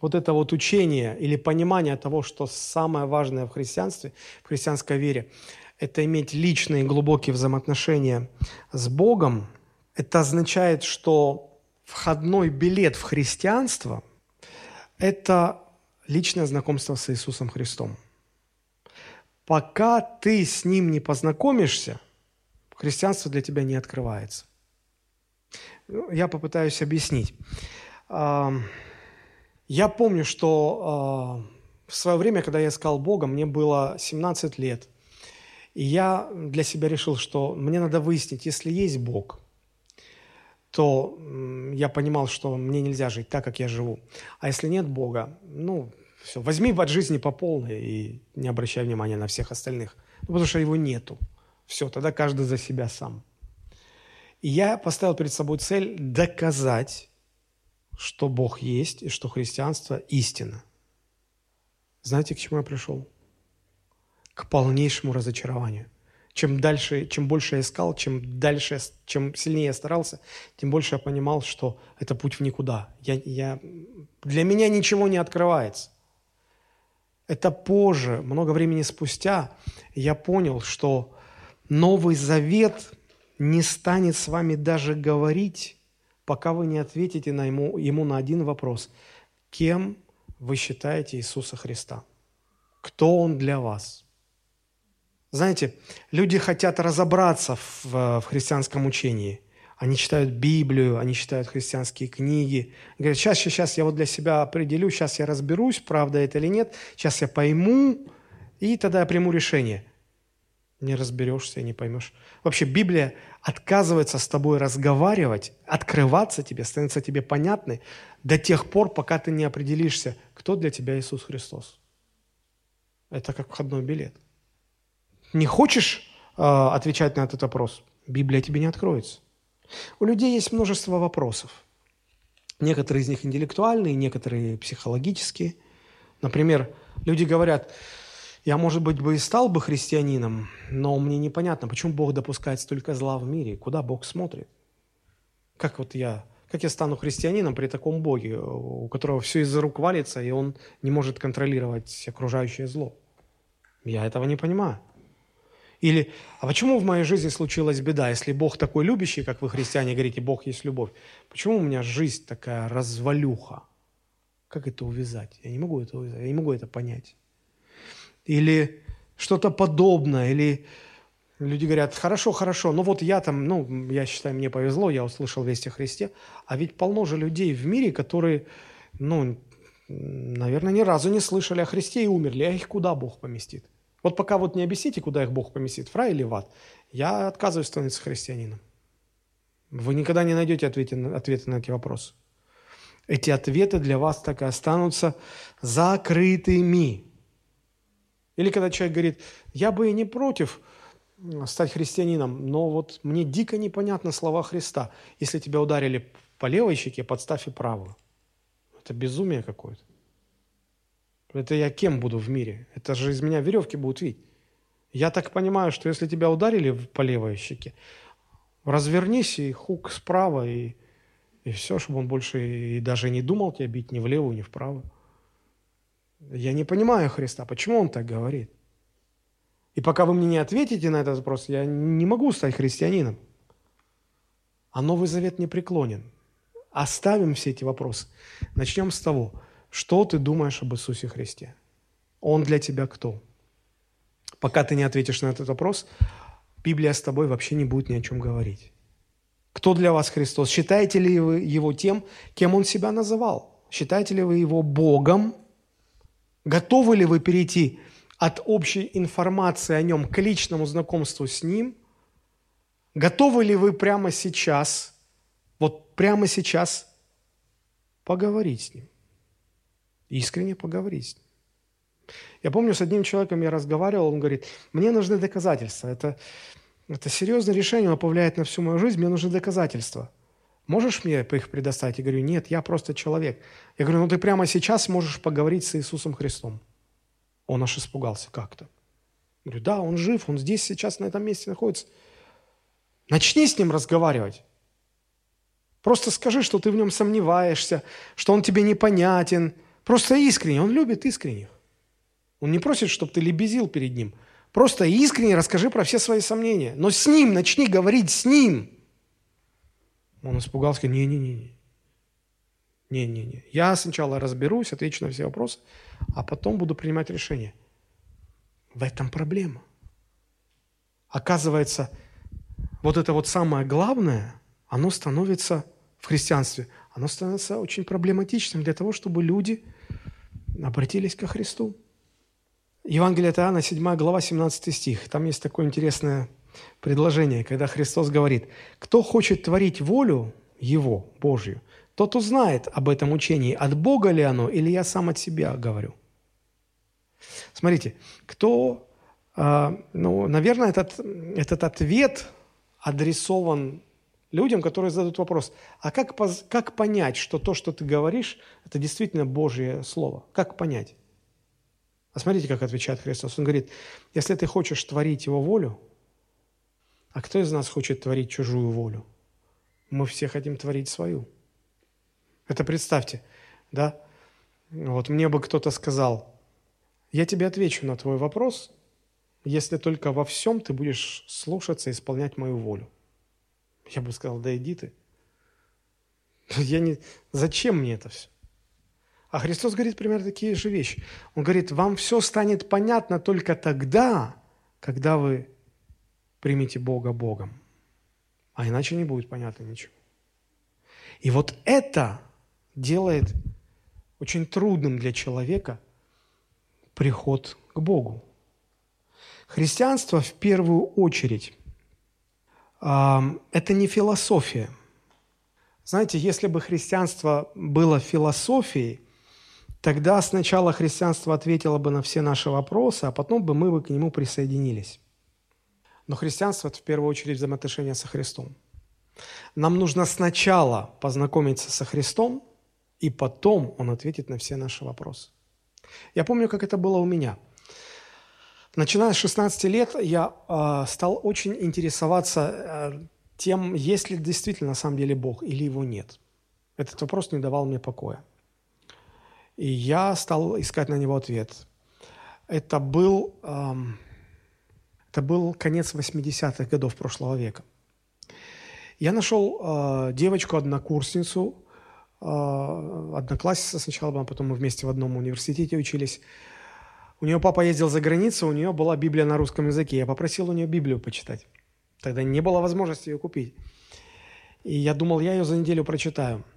вот это вот учение или понимание того, что самое важное в христианстве, в христианской вере, это иметь личные глубокие взаимоотношения с Богом. Это означает, что входной билет в христианство – это личное знакомство с Иисусом Христом. Пока ты с Ним не познакомишься, христианство для тебя не открывается. Я попытаюсь объяснить. Я помню, что э, в свое время, когда я искал Бога, мне было 17 лет. И я для себя решил, что мне надо выяснить, если есть Бог, то я понимал, что мне нельзя жить так, как я живу. А если нет Бога, ну, все, возьми от жизни по полной и не обращай внимания на всех остальных. Ну, потому что его нету. Все, тогда каждый за себя сам. И я поставил перед собой цель доказать, что Бог есть и что христианство – истина. Знаете, к чему я пришел? К полнейшему разочарованию. Чем дальше, чем больше я искал, чем дальше, чем сильнее я старался, тем больше я понимал, что это путь в никуда. Я, я, для меня ничего не открывается. Это позже, много времени спустя, я понял, что Новый Завет не станет с вами даже говорить пока вы не ответите на ему, ему на один вопрос. Кем вы считаете Иисуса Христа? Кто Он для вас? Знаете, люди хотят разобраться в, в христианском учении. Они читают Библию, они читают христианские книги. Говорят, сейчас, сейчас я вот для себя определю, сейчас я разберусь, правда это или нет, сейчас я пойму, и тогда я приму решение – не разберешься и не поймешь. Вообще Библия отказывается с тобой разговаривать, открываться тебе, становится тебе понятной до тех пор, пока ты не определишься, кто для тебя Иисус Христос. Это как входной билет. Не хочешь э, отвечать на этот вопрос? Библия тебе не откроется. У людей есть множество вопросов. Некоторые из них интеллектуальные, некоторые психологические. Например, люди говорят, я, может быть, бы и стал бы христианином, но мне непонятно, почему Бог допускает столько зла в мире, куда Бог смотрит. Как вот я, как я стану христианином при таком Боге, у которого все из-за рук валится, и он не может контролировать окружающее зло? Я этого не понимаю. Или, а почему в моей жизни случилась беда, если Бог такой любящий, как вы, христиане, говорите, Бог есть любовь? Почему у меня жизнь такая развалюха? Как это увязать? Я не могу это увязать, я не могу это понять или что-то подобное, или люди говорят, хорошо, хорошо, ну вот я там, ну, я считаю, мне повезло, я услышал весть о Христе, а ведь полно же людей в мире, которые, ну, наверное, ни разу не слышали о Христе и умерли, а их куда Бог поместит? Вот пока вот не объясните, куда их Бог поместит, в рай или в ад, я отказываюсь становиться христианином. Вы никогда не найдете ответы ответы на эти вопросы. Эти ответы для вас так и останутся закрытыми. Или когда человек говорит, я бы и не против стать христианином, но вот мне дико непонятны слова Христа. Если тебя ударили по левой щеке, подставь и правую. Это безумие какое-то. Это я кем буду в мире? Это же из меня веревки будут видеть. Я так понимаю, что если тебя ударили по левой щеке, развернись и хук справа, и, и все, чтобы он больше и даже не думал тебя бить ни в левую, ни в правую. Я не понимаю Христа. Почему Он так говорит? И пока вы мне не ответите на этот вопрос, я не могу стать христианином. А Новый Завет не преклонен. Оставим все эти вопросы. Начнем с того, что ты думаешь об Иисусе Христе? Он для тебя кто? Пока ты не ответишь на этот вопрос, Библия с тобой вообще не будет ни о чем говорить. Кто для вас Христос? Считаете ли вы Его тем, кем Он себя называл? Считаете ли вы Его Богом – Готовы ли вы перейти от общей информации о нем к личному знакомству с ним? Готовы ли вы прямо сейчас, вот прямо сейчас поговорить с ним? Искренне поговорить. Я помню, с одним человеком я разговаривал, он говорит, мне нужны доказательства. Это, это серьезное решение, оно повлияет на всю мою жизнь, мне нужны доказательства. Можешь мне их предоставить? Я говорю, нет, я просто человек. Я говорю, ну ты прямо сейчас можешь поговорить с Иисусом Христом. Он аж испугался как-то. Говорю, да, он жив, он здесь сейчас на этом месте находится. Начни с ним разговаривать. Просто скажи, что ты в нем сомневаешься, что он тебе непонятен. Просто искренне. Он любит искренних. Он не просит, чтобы ты лебезил перед ним. Просто искренне расскажи про все свои сомнения. Но с ним начни говорить с ним – он испугался, не-не-не. Не-не-не. Я сначала разберусь, отвечу на все вопросы, а потом буду принимать решение. В этом проблема. Оказывается, вот это вот самое главное, оно становится в христианстве, оно становится очень проблематичным для того, чтобы люди обратились ко Христу. Евангелие от Иоанна, 7 глава, 17 стих. Там есть такое интересное предложение, когда Христос говорит, «Кто хочет творить волю Его, Божью, тот узнает об этом учении, от Бога ли оно, или я сам от себя говорю». Смотрите, кто, э, ну, наверное, этот, этот ответ адресован людям, которые задают вопрос, а как, как понять, что то, что ты говоришь, это действительно Божье Слово? Как понять? А смотрите, как отвечает Христос. Он говорит, если ты хочешь творить Его волю, а кто из нас хочет творить чужую волю? Мы все хотим творить свою. Это представьте, да? Вот мне бы кто-то сказал, я тебе отвечу на твой вопрос, если только во всем ты будешь слушаться и исполнять мою волю. Я бы сказал, да иди ты. Я не... Зачем мне это все? А Христос говорит примерно такие же вещи. Он говорит, вам все станет понятно только тогда, когда вы примете Бога Богом. А иначе не будет понятно ничего. И вот это делает очень трудным для человека приход к Богу. Христианство в первую очередь – это не философия. Знаете, если бы христианство было философией, Тогда сначала христианство ответило бы на все наши вопросы, а потом бы мы бы к нему присоединились. Но христианство – это в первую очередь взаимоотношения со Христом. Нам нужно сначала познакомиться со Христом, и потом Он ответит на все наши вопросы. Я помню, как это было у меня. Начиная с 16 лет я э, стал очень интересоваться э, тем, есть ли действительно на самом деле Бог или его нет. Этот вопрос не давал мне покоя. И я стал искать на него ответ. Это был, эм, это был конец 80-х годов прошлого века. Я нашел э, девочку-однокурсницу, э, одноклассница сначала, а потом мы вместе в одном университете учились. У нее папа ездил за границу, у нее была Библия на русском языке. Я попросил у нее Библию почитать. Тогда не было возможности ее купить. И я думал, я ее за неделю прочитаю –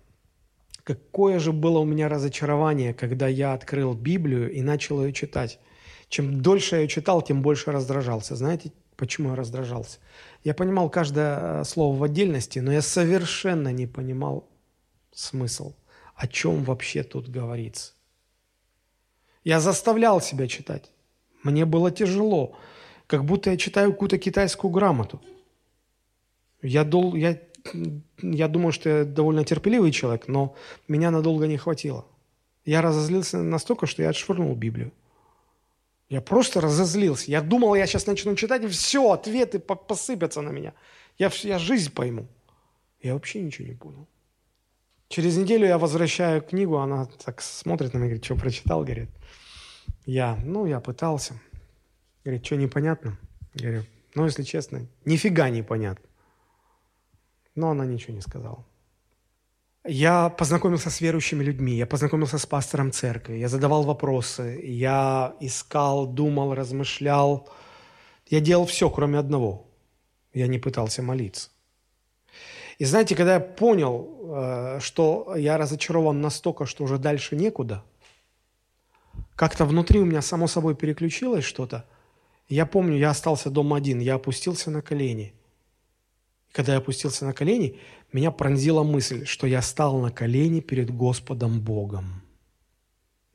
Какое же было у меня разочарование, когда я открыл Библию и начал ее читать. Чем дольше я ее читал, тем больше раздражался. Знаете, почему я раздражался? Я понимал каждое э, слово в отдельности, но я совершенно не понимал смысл, о чем вообще тут говорится. Я заставлял себя читать. Мне было тяжело, как будто я читаю какую-то китайскую грамоту. Я, дол, я я думаю, что я довольно терпеливый человек, но меня надолго не хватило. Я разозлился настолько, что я отшвырнул Библию. Я просто разозлился. Я думал, я сейчас начну читать, и все, ответы посыпятся на меня. Я, я жизнь пойму. Я вообще ничего не понял. Через неделю я возвращаю книгу, она так смотрит на меня, говорит, что прочитал, говорит. Я, ну, я пытался. Говорит, что непонятно? Говорю, ну, если честно, нифига не понятно но она ничего не сказала. Я познакомился с верующими людьми, я познакомился с пастором церкви, я задавал вопросы, я искал, думал, размышлял. Я делал все, кроме одного. Я не пытался молиться. И знаете, когда я понял, э, что я разочарован настолько, что уже дальше некуда, как-то внутри у меня само собой переключилось что-то. Я помню, я остался дома один, я опустился на колени – и когда я опустился на колени, меня пронзила мысль, что я стал на колени перед Господом Богом.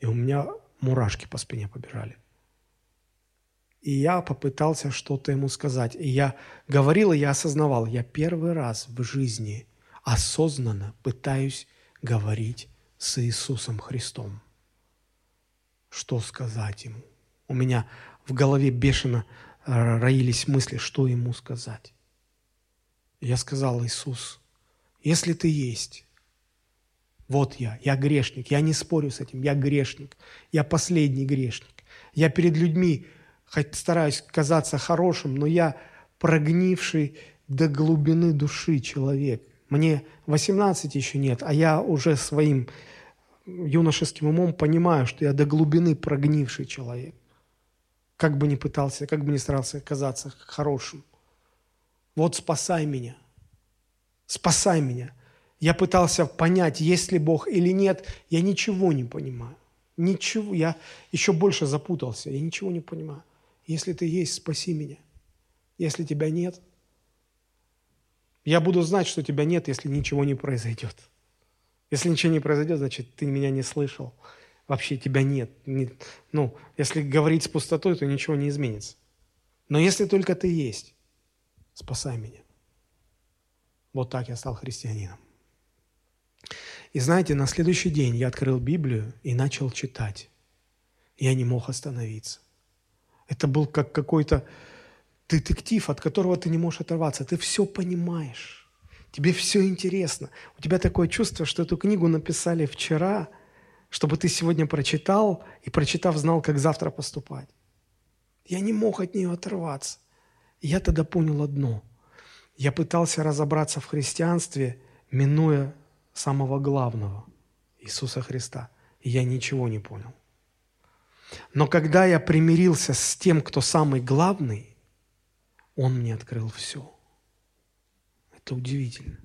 И у меня мурашки по спине побежали. И я попытался что-то ему сказать. И я говорил, и я осознавал, я первый раз в жизни осознанно пытаюсь говорить с Иисусом Христом. Что сказать ему? У меня в голове бешено э, роились мысли, что ему сказать. Я сказал, Иисус, если ты есть, вот я, я грешник, я не спорю с этим, я грешник, я последний грешник. Я перед людьми хоть стараюсь казаться хорошим, но я прогнивший до глубины души человек. Мне 18 еще нет, а я уже своим юношеским умом понимаю, что я до глубины прогнивший человек. Как бы ни пытался, как бы ни старался казаться хорошим. Вот спасай меня. Спасай меня. Я пытался понять, есть ли Бог или нет. Я ничего не понимаю. Ничего. Я еще больше запутался. Я ничего не понимаю. Если ты есть, спаси меня. Если тебя нет, я буду знать, что тебя нет, если ничего не произойдет. Если ничего не произойдет, значит, ты меня не слышал. Вообще тебя нет. Не, ну, если говорить с пустотой, то ничего не изменится. Но если только ты есть, спасай меня. Вот так я стал христианином. И знаете, на следующий день я открыл Библию и начал читать. Я не мог остановиться. Это был как какой-то детектив, от которого ты не можешь оторваться. Ты все понимаешь. Тебе все интересно. У тебя такое чувство, что эту книгу написали вчера, чтобы ты сегодня прочитал и, прочитав, знал, как завтра поступать. Я не мог от нее оторваться. Я тогда понял одно. Я пытался разобраться в христианстве, минуя самого главного – Иисуса Христа. И я ничего не понял. Но когда я примирился с тем, кто самый главный, Он мне открыл все. Это удивительно.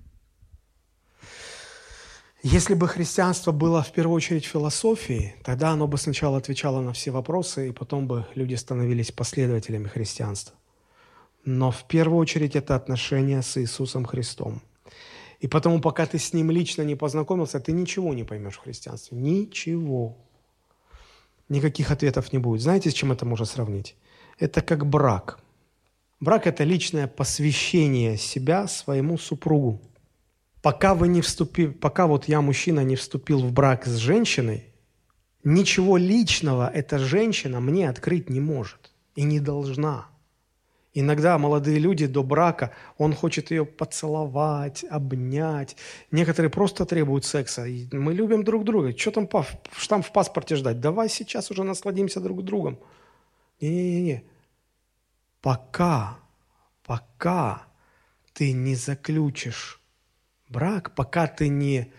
Если бы христианство было в первую очередь философией, тогда оно бы сначала отвечало на все вопросы, и потом бы люди становились последователями христианства. Но в первую очередь это отношения с Иисусом Христом. И потому, пока ты с Ним лично не познакомился, ты ничего не поймешь в христианстве. Ничего. Никаких ответов не будет. Знаете, с чем это можно сравнить? Это как брак. Брак – это личное посвящение себя своему супругу. Пока вы не вступили, пока вот я, мужчина, не вступил в брак с женщиной, ничего личного эта женщина мне открыть не может и не должна. Иногда молодые люди до брака, он хочет ее поцеловать, обнять. Некоторые просто требуют секса. Мы любим друг друга. Что там штамп в паспорте ждать? Давай сейчас уже насладимся друг другом. Не-не-не. Пока, пока ты не заключишь брак, пока ты не,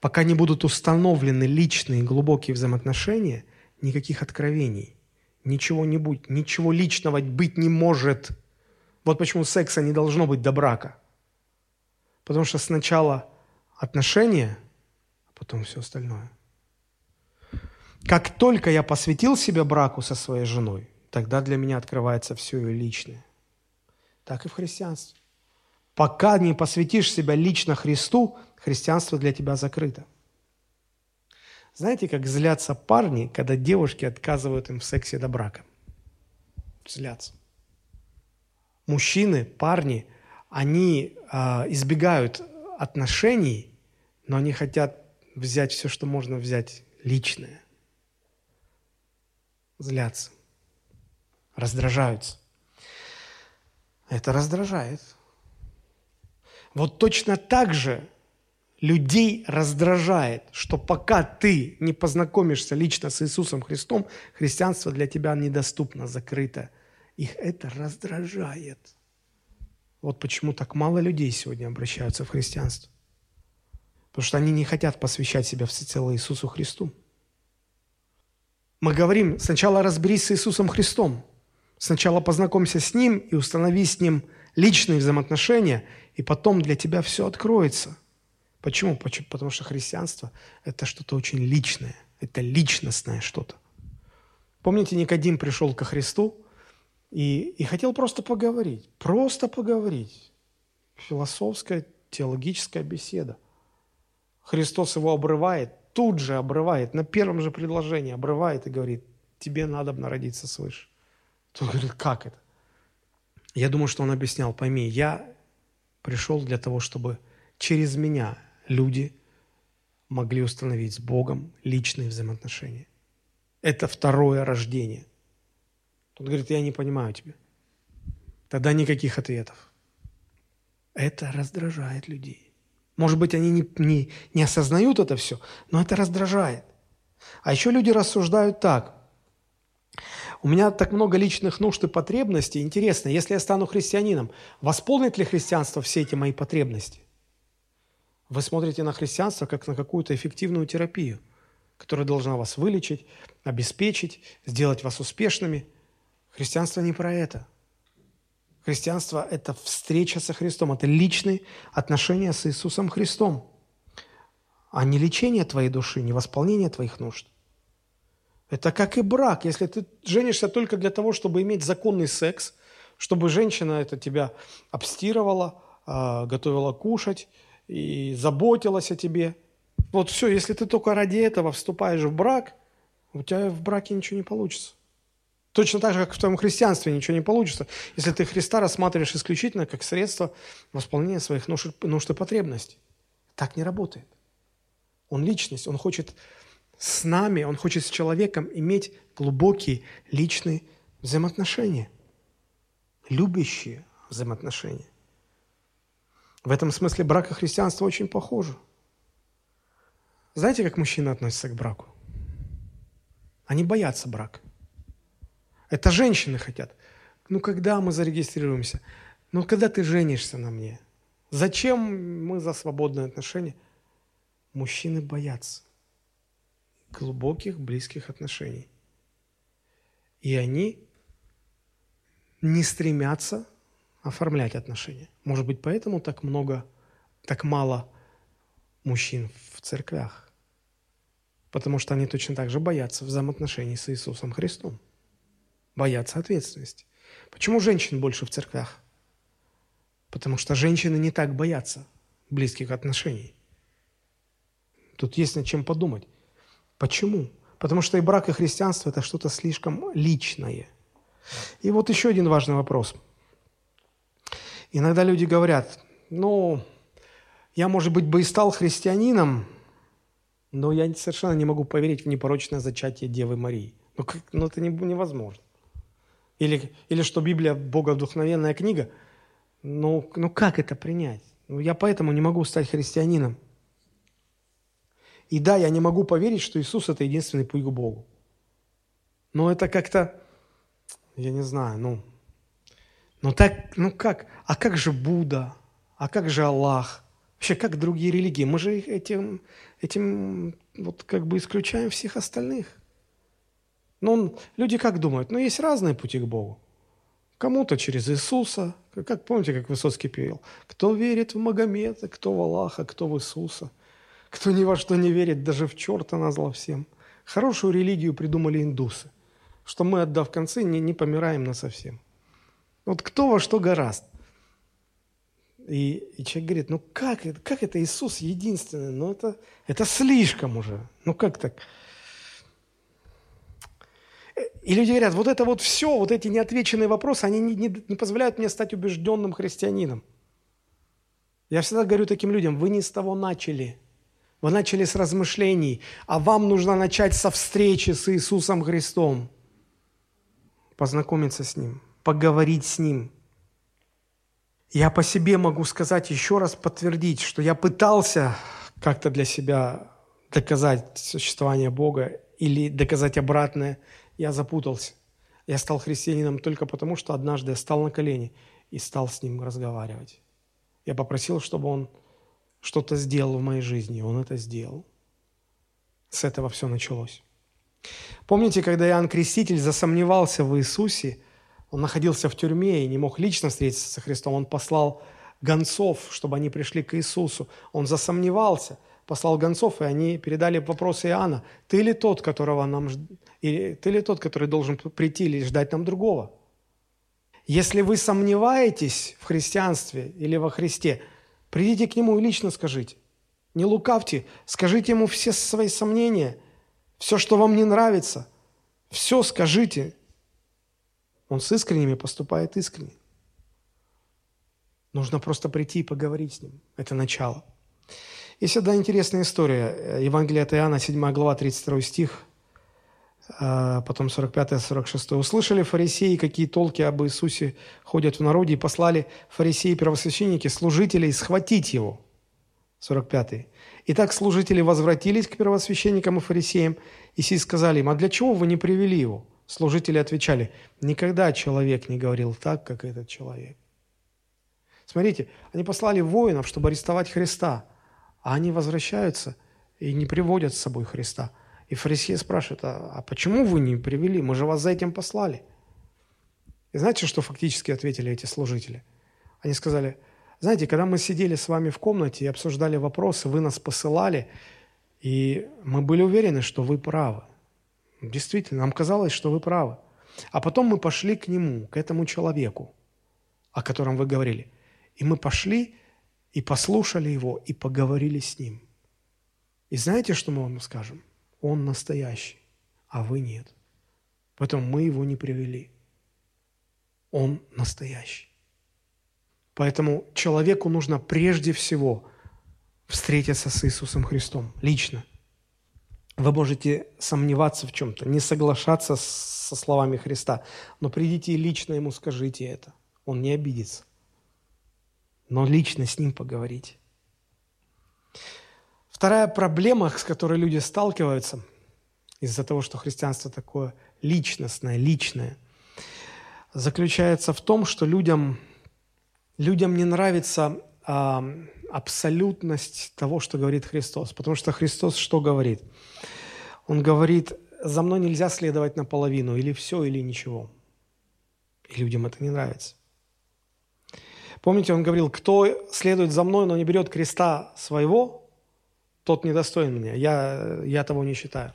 пока не будут установлены личные глубокие взаимоотношения, никаких откровений, ничего не будет, ничего личного быть не может. Вот почему секса не должно быть до брака. Потому что сначала отношения, а потом все остальное. Как только я посвятил себя браку со своей женой, тогда для меня открывается все ее личное. Так и в христианстве. Пока не посвятишь себя лично Христу, христианство для тебя закрыто. Знаете, как злятся парни, когда девушки отказывают им в сексе до брака? Злятся. Мужчины, парни, они э, избегают отношений, но они хотят взять все, что можно взять личное. Злятся. Раздражаются. Это раздражает. Вот точно так же людей раздражает, что пока ты не познакомишься лично с Иисусом Христом, христианство для тебя недоступно, закрыто. Их это раздражает. Вот почему так мало людей сегодня обращаются в христианство. Потому что они не хотят посвящать себя всецело Иисусу Христу. Мы говорим, сначала разберись с Иисусом Христом. Сначала познакомься с Ним и установи с Ним личные взаимоотношения, и потом для тебя все откроется. Почему? Потому что христианство – это что-то очень личное, это личностное что-то. Помните, Никодим пришел ко Христу и, и хотел просто поговорить, просто поговорить. Философская, теологическая беседа. Христос его обрывает, тут же обрывает, на первом же предложении обрывает и говорит, тебе надо народиться свыше. Тот говорит, как это? Я думаю, что он объяснял, пойми, я пришел для того, чтобы через меня люди могли установить с Богом личные взаимоотношения. Это второе рождение. Тот говорит, я не понимаю тебя. Тогда никаких ответов. Это раздражает людей. Может быть, они не, не, не осознают это все, но это раздражает. А еще люди рассуждают так. У меня так много личных нужд и потребностей. Интересно, если я стану христианином, восполнит ли христианство все эти мои потребности? Вы смотрите на христианство как на какую-то эффективную терапию, которая должна вас вылечить, обеспечить, сделать вас успешными. Христианство не про это. Христианство – это встреча со Христом, это личные отношения с Иисусом Христом. а не лечение твоей души, не восполнение твоих нужд. Это как и брак. Если ты женишься только для того, чтобы иметь законный секс, чтобы женщина это тебя обстирывала, а, готовила кушать и заботилась о тебе. Вот все, если ты только ради этого вступаешь в брак, у тебя в браке ничего не получится. Точно так же, как в твоем христианстве ничего не получится, если ты Христа рассматриваешь исключительно как средство восполнения своих нужд, и потребностей. Так не работает. Он личность, он хочет с нами, он хочет с человеком иметь глубокие личные взаимоотношения, любящие взаимоотношения. В этом смысле брак и христианство очень похожи. Знаете, как мужчины относятся к браку? Они боятся брака. Это женщины хотят. Ну, когда мы зарегистрируемся? Ну, когда ты женишься на мне? Зачем мы за свободные отношения? Мужчины боятся глубоких, близких отношений. И они не стремятся оформлять отношения. Может быть, поэтому так много, так мало мужчин в церквях. Потому что они точно так же боятся взаимоотношений с Иисусом Христом. Боятся ответственности. Почему женщин больше в церквях? Потому что женщины не так боятся близких отношений. Тут есть над чем подумать. Почему? Потому что и брак, и христианство – это что-то слишком личное. И вот еще один важный вопрос – Иногда люди говорят, ну, я, может быть, бы и стал христианином, но я совершенно не могу поверить в непорочное зачатие Девы Марии. Ну, как, ну это не, невозможно. Или, или что Библия боговдухновенная книга. Ну, ну как это принять? Ну, я поэтому не могу стать христианином. И да, я не могу поверить, что Иисус – это единственный путь к Богу. Но это как-то, я не знаю, ну, ну так, ну как? А как же Будда? А как же Аллах? Вообще, как другие религии? Мы же этим, этим вот как бы исключаем всех остальных. Ну, люди как думают? Ну, есть разные пути к Богу. Кому-то через Иисуса, как помните, как Высоцкий пел, кто верит в Магомета, кто в Аллаха, кто в Иисуса, кто ни во что не верит, даже в черта назло всем. Хорошую религию придумали индусы, что мы, отдав концы, не, не помираем на совсем. Вот кто во что гораст. И, и человек говорит, ну как, как это Иисус единственный? Ну это, это слишком уже. Ну как так? И люди говорят, вот это вот все, вот эти неотвеченные вопросы, они не, не, не позволяют мне стать убежденным христианином. Я всегда говорю таким людям, вы не с того начали. Вы начали с размышлений, а вам нужно начать со встречи с Иисусом Христом, познакомиться с Ним поговорить с Ним. Я по себе могу сказать, еще раз подтвердить, что я пытался как-то для себя доказать существование Бога или доказать обратное, я запутался. Я стал христианином только потому, что однажды я стал на колени и стал с ним разговаривать. Я попросил, чтобы он что-то сделал в моей жизни, он это сделал. С этого все началось. Помните, когда Иоанн Креститель засомневался в Иисусе – он находился в тюрьме и не мог лично встретиться со Христом. Он послал гонцов, чтобы они пришли к Иисусу. Он засомневался, послал гонцов, и они передали вопрос Иоанна. Ты ли тот, которого нам... Или ты ли тот, который должен прийти или ждать нам другого? Если вы сомневаетесь в христианстве или во Христе, придите к Нему и лично скажите. Не лукавьте, скажите Ему все свои сомнения, все, что вам не нравится. Все скажите, он с искренними поступает искренне. Нужно просто прийти и поговорить с ним. Это начало. Есть одна интересная история. Евангелие от Иоанна, 7 глава, 32 стих, а, потом 45-46. «Услышали фарисеи, какие толки об Иисусе ходят в народе, и послали фарисеи первосвященники, служителей, схватить его». 45. «Итак, служители возвратились к первосвященникам и фарисеям, и сии сказали им, а для чего вы не привели его?» Служители отвечали, никогда человек не говорил так, как этот человек. Смотрите, они послали воинов, чтобы арестовать Христа, а они возвращаются и не приводят с собой Христа. И фарисеи спрашивают, а, а почему вы не привели? Мы же вас за этим послали. И знаете, что фактически ответили эти служители? Они сказали, знаете, когда мы сидели с вами в комнате и обсуждали вопросы, вы нас посылали, И мы были уверены, что вы правы. Действительно, нам казалось, что вы правы. А потом мы пошли к нему, к этому человеку, о котором вы говорили. И мы пошли и послушали его, и поговорили с ним. И знаете, что мы вам скажем? Он настоящий, а вы нет. Поэтому мы его не привели. Он настоящий. Поэтому человеку нужно прежде всего встретиться с Иисусом Христом лично. Вы можете сомневаться в чем-то, не соглашаться со словами Христа, но придите и лично ему скажите это. Он не обидится. Но лично с ним поговорите. Вторая проблема, с которой люди сталкиваются из-за того, что христианство такое личностное, личное, заключается в том, что людям, людям не нравится абсолютность того, что говорит Христос. Потому что Христос что говорит? Он говорит, за мной нельзя следовать наполовину, или все, или ничего. И людям это не нравится. Помните, он говорил, кто следует за мной, но не берет креста своего, тот недостоин меня. Я, я того не считаю.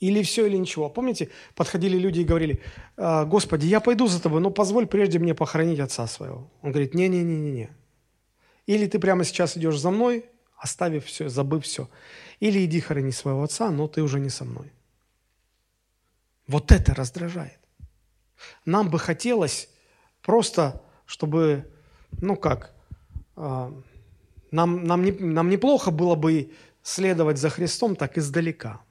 Или все, или ничего. Помните, подходили люди и говорили, «А, Господи, я пойду за тобой, но позволь прежде мне похоронить отца своего. Он говорит, не-не-не-не-не. Или ты прямо сейчас идешь за мной, оставив все, забыв все. Или иди хорони своего отца, но ты уже не со мной. Вот это раздражает. Нам бы хотелось просто, чтобы, ну как, а, нам, нам, не, нам неплохо было бы следовать за Христом так издалека –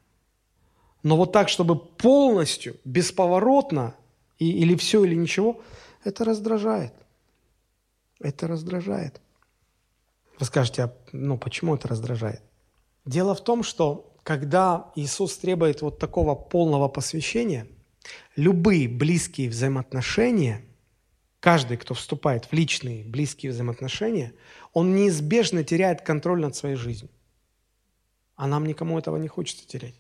но вот так, чтобы полностью, бесповоротно, и, или все, или ничего, это раздражает. Это раздражает. Вы скажете, а, ну почему это раздражает? Дело в том, что когда Иисус требует вот такого полного посвящения, любые близкие взаимоотношения, каждый, кто вступает в личные близкие взаимоотношения, он неизбежно теряет контроль над своей жизнью. А нам никому этого не хочется терять.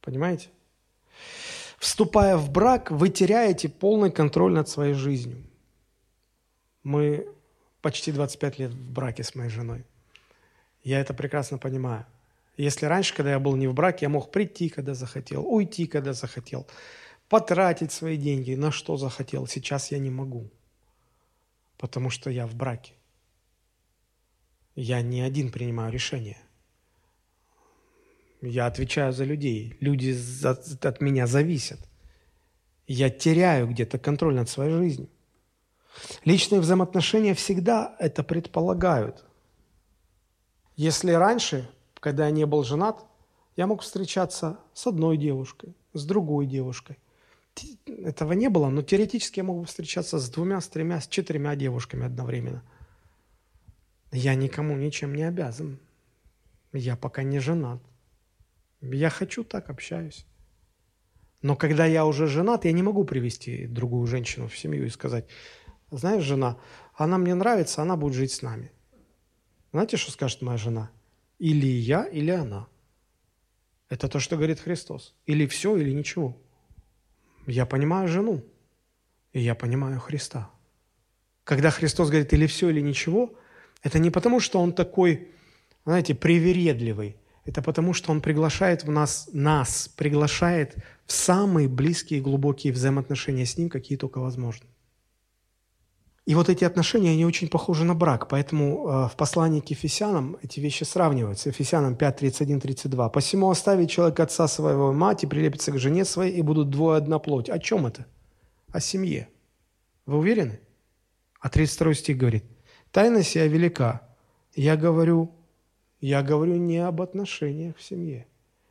Понимаете? Вступая в брак, вы теряете полный контроль над своей жизнью. Мы почти 25 лет в браке с моей женой. Я это прекрасно понимаю. Если раньше, когда я был не в браке, я мог прийти, когда захотел, уйти, когда захотел, потратить свои деньги на что захотел, сейчас я не могу, потому что я в браке. Я не один принимаю решения. Я отвечаю за людей. Люди от меня зависят. Я теряю где-то контроль над своей жизнью. Личные взаимоотношения всегда это предполагают. Если раньше, когда я не был женат, я мог встречаться с одной девушкой, с другой девушкой. Этого не было, но теоретически я мог встречаться с двумя, с тремя, с четырьмя девушками одновременно. Я никому ничем не обязан. Я пока не женат. Я хочу так, общаюсь. Но когда я уже женат, я не могу привести другую женщину в семью и сказать, знаешь, жена, она мне нравится, она будет жить с нами. Знаете, что скажет моя жена? Или я, или она. Это то, что говорит Христос. Или все, или ничего. Я понимаю жену, и я понимаю Христа. Когда Христос говорит или все, или ничего, это не потому, что Он такой, знаете, привередливый, это потому, что Он приглашает в нас, нас приглашает в самые близкие и глубокие взаимоотношения с Ним, какие только возможны. И вот эти отношения, они очень похожи на брак, поэтому э, в послании к Ефесянам эти вещи сравниваются. Ефесянам 5, 31, 32. «Посему оставить человек отца своего и мать, и прилепится к жене своей, и будут двое одна плоть». О чем это? О семье. Вы уверены? А 32 стих говорит, «Тайна сия велика, я говорю я говорю не об отношениях в семье.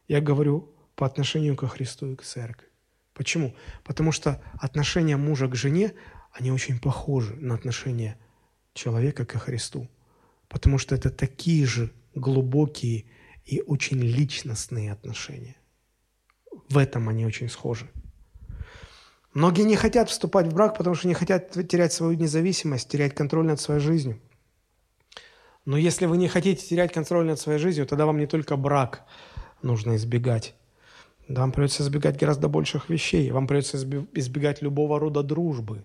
Я говорю по отношению ко Христу и к церкви. Почему? Потому что отношения мужа к жене, они очень похожи на отношения человека ко Христу. Потому что это такие же глубокие и очень личностные отношения. В этом они очень схожи. Многие не хотят вступать в брак, потому что не хотят терять свою независимость, терять контроль над своей жизнью. Но если вы не хотите терять контроль над своей жизнью, тогда вам не только брак нужно избегать. Да, вам придется избегать гораздо больших вещей. Вам придется избегать любого рода дружбы.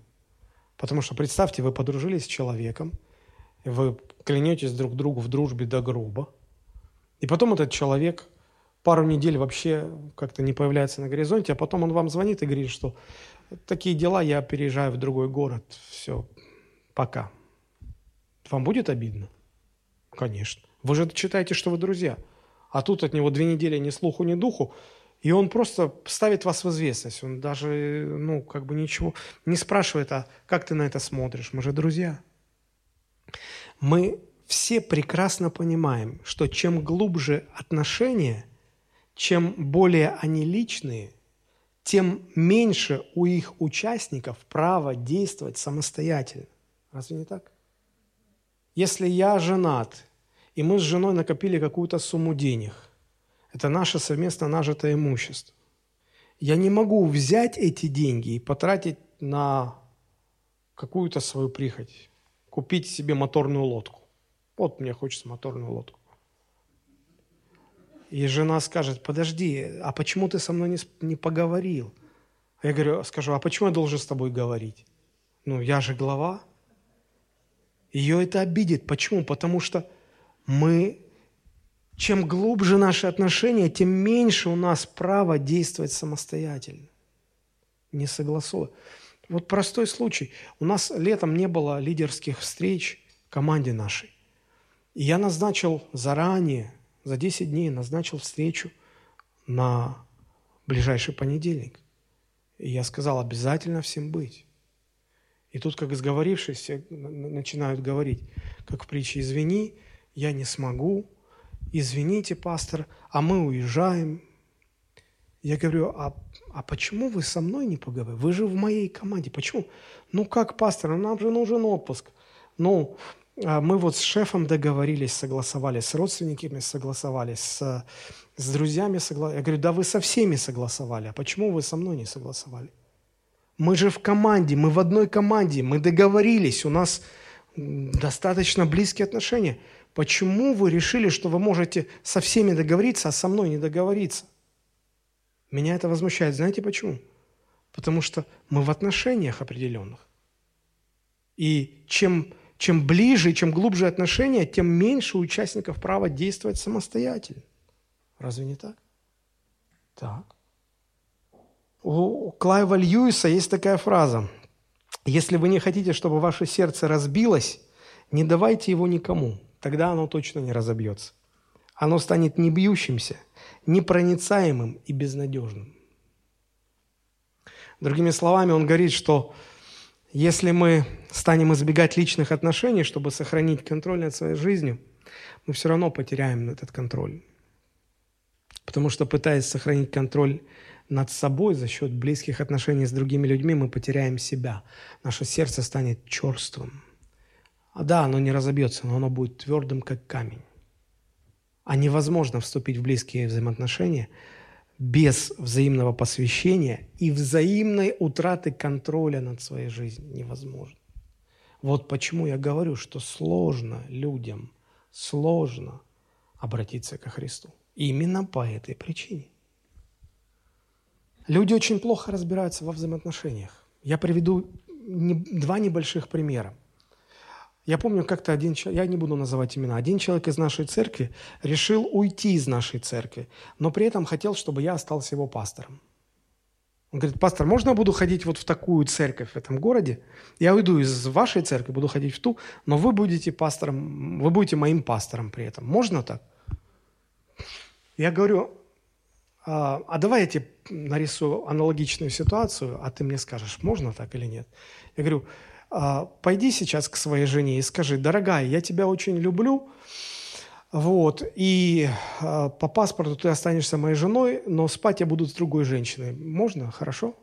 Потому что представьте, вы подружились с человеком, вы клянетесь друг другу в дружбе до гроба, И потом этот человек пару недель вообще как-то не появляется на горизонте, а потом он вам звонит и говорит, что такие дела, я переезжаю в другой город, все, пока. Вам будет обидно? Конечно. Вы же считаете, что вы друзья. А тут от него две недели ни слуху, ни духу, и он просто ставит вас в известность. Он даже, ну, как бы ничего не спрашивает, а как ты на это смотришь? Мы же друзья. Мы все прекрасно понимаем, что чем глубже отношения, чем более они личные, тем меньше у их участников права действовать самостоятельно. Разве не так? Если я женат, и мы с женой накопили какую-то сумму денег – это наше совместно нажитое имущество. Я не могу взять эти деньги и потратить на какую-то свою прихоть, купить себе моторную лодку. Вот мне хочется моторную лодку. И жена скажет, подожди, а почему ты со мной не, не поговорил? А я говорю, скажу, а почему я должен с тобой говорить? Ну, я же глава. Ее это обидит. Почему? Потому что мы чем глубже наши отношения, тем меньше у нас права действовать самостоятельно, не согласуя. Вот простой случай. У нас летом не было лидерских встреч в команде нашей. И я назначил заранее, за 10 дней назначил встречу на ближайший понедельник. И я сказал, обязательно всем быть. И тут, как сговорившись, начинают говорить, как в притче, извини, я не смогу, извините, пастор, а мы уезжаем. Я говорю, а, а почему вы со мной не поговорили? Вы же в моей команде. Почему? Ну как, пастор, нам же нужен отпуск. Ну, а мы вот с шефом договорились, согласовали, с родственниками согласовали, с, с друзьями согласовали. Я говорю, да вы со всеми согласовали, а почему вы со мной не согласовали? Мы же в команде, мы в одной команде, мы договорились, у нас достаточно близкие отношения. Почему вы решили, что вы можете со всеми договориться, а со мной не договориться? Меня это возмущает. Знаете почему? Потому что мы в отношениях определенных. И чем, чем ближе, чем глубже отношения, тем меньше участников права действовать самостоятельно. Разве не так? Так. У Клайва Льюиса есть такая фраза. Если вы не хотите, чтобы ваше сердце разбилось, не давайте его никому тогда оно точно не разобьется. Оно станет не бьющимся, непроницаемым и безнадежным. Другими словами, он говорит, что если мы станем избегать личных отношений, чтобы сохранить контроль над своей жизнью, мы все равно потеряем этот контроль. Потому что пытаясь сохранить контроль над собой за счет близких отношений с другими людьми, мы потеряем себя. Наше сердце станет черствым. А да, оно не разобьется, но оно будет твердым, как камень. А невозможно вступить в близкие взаимоотношения без взаимного посвящения и взаимной утраты контроля над своей жизнью. Невозможно. Вот почему я говорю, что сложно людям, сложно обратиться ко Христу. Именно по этой причине. Люди очень плохо разбираются во взаимоотношениях. Я приведу два небольших примера. Я помню, как-то один человек, я не буду называть имена, один человек из нашей церкви решил уйти из нашей церкви, но при этом хотел, чтобы я остался его пастором. Он говорит, пастор, можно я буду ходить вот в такую церковь в этом городе? Я уйду из вашей церкви, буду ходить в ту, но вы будете пастором, вы будете моим пастором при этом. Можно так? Я говорю, а, а давай я тебе нарисую аналогичную ситуацию, а ты мне скажешь, можно так или нет. Я говорю, пойди сейчас к своей жене и скажи, дорогая, я тебя очень люблю, вот, и а, по паспорту ты останешься моей женой, но спать я буду с другой женщиной. Можно? Хорошо?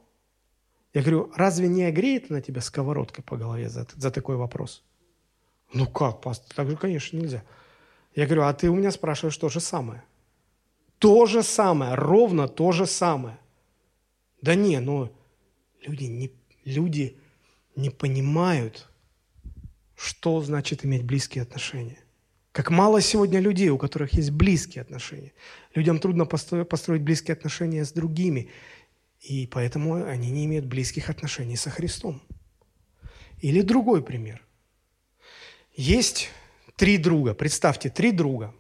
Я говорю, разве не огреет на тебя сковородкой по голове за, за такой вопрос? Ну как, пастор, так же, конечно, нельзя. Я говорю, а ты у меня спрашиваешь то же самое. То же самое, ровно то же самое. Да не, ну, люди не, люди не понимают, что значит иметь близкие отношения. Как мало сегодня людей, у которых есть близкие отношения. Людям трудно построить близкие отношения с другими, и поэтому они не имеют близких отношений со Христом. Или другой пример. Есть три друга, представьте, три друга.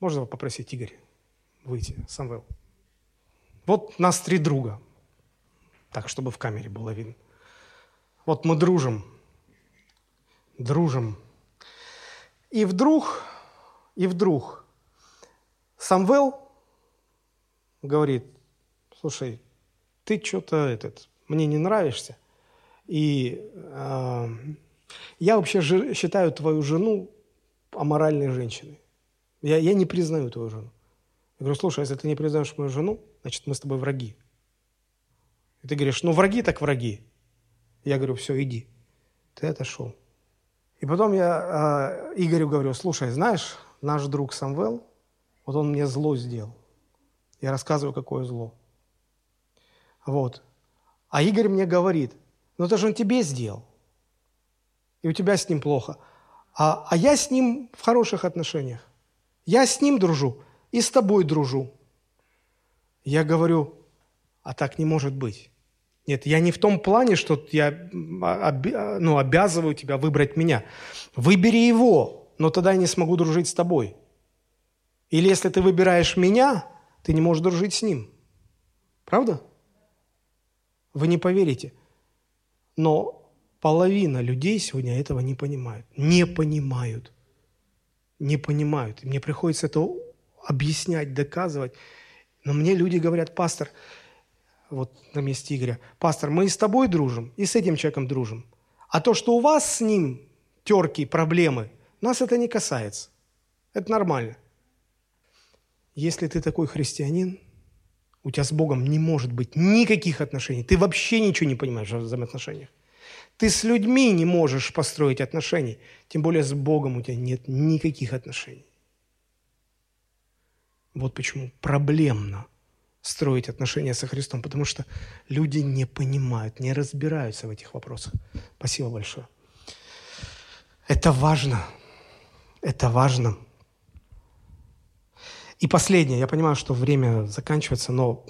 Можно попросить Игорь выйти, Самвел? Вот нас три друга. Так, чтобы в камере было видно. Вот мы дружим. Дружим. И вдруг, и вдруг Самвел говорит, слушай, ты что-то этот, мне не нравишься. И э, я вообще ж, считаю твою жену аморальной женщиной. Я, я не признаю твою жену. Я говорю, слушай, если ты не признаешь мою жену, значит, мы с тобой враги. И ты говоришь, ну, враги так враги. Я говорю, все, иди. Ты отошел. И потом я э, Игорю говорю, слушай, знаешь, наш друг Самвел, вот он мне зло сделал. Я рассказываю, какое зло. Вот. А Игорь мне говорит, ну это же он тебе сделал. И у тебя с ним плохо. А, а я с ним в хороших отношениях. Я с ним дружу и с тобой дружу. Я говорю, а так не может быть. Нет, я не в том плане, что я ну, обязываю тебя выбрать меня. Выбери его, но тогда я не смогу дружить с тобой. Или если ты выбираешь меня, ты не можешь дружить с ним. Правда? Вы не поверите. Но половина людей сегодня этого не понимают. Не понимают. Не понимают. мне приходится это объяснять, доказывать. Но мне люди говорят, пастор, вот на месте Игоря, пастор, мы и с тобой дружим, и с этим человеком дружим. А то, что у вас с ним терки, проблемы, нас это не касается. Это нормально. Если ты такой христианин, у тебя с Богом не может быть никаких отношений. Ты вообще ничего не понимаешь в взаимоотношениях. Ты с людьми не можешь построить отношений, тем более с Богом у тебя нет никаких отношений. Вот почему проблемно – строить отношения со Христом, потому что люди не понимают, не разбираются в этих вопросах. Спасибо большое. Это важно. Это важно. И последнее. Я понимаю, что время заканчивается, но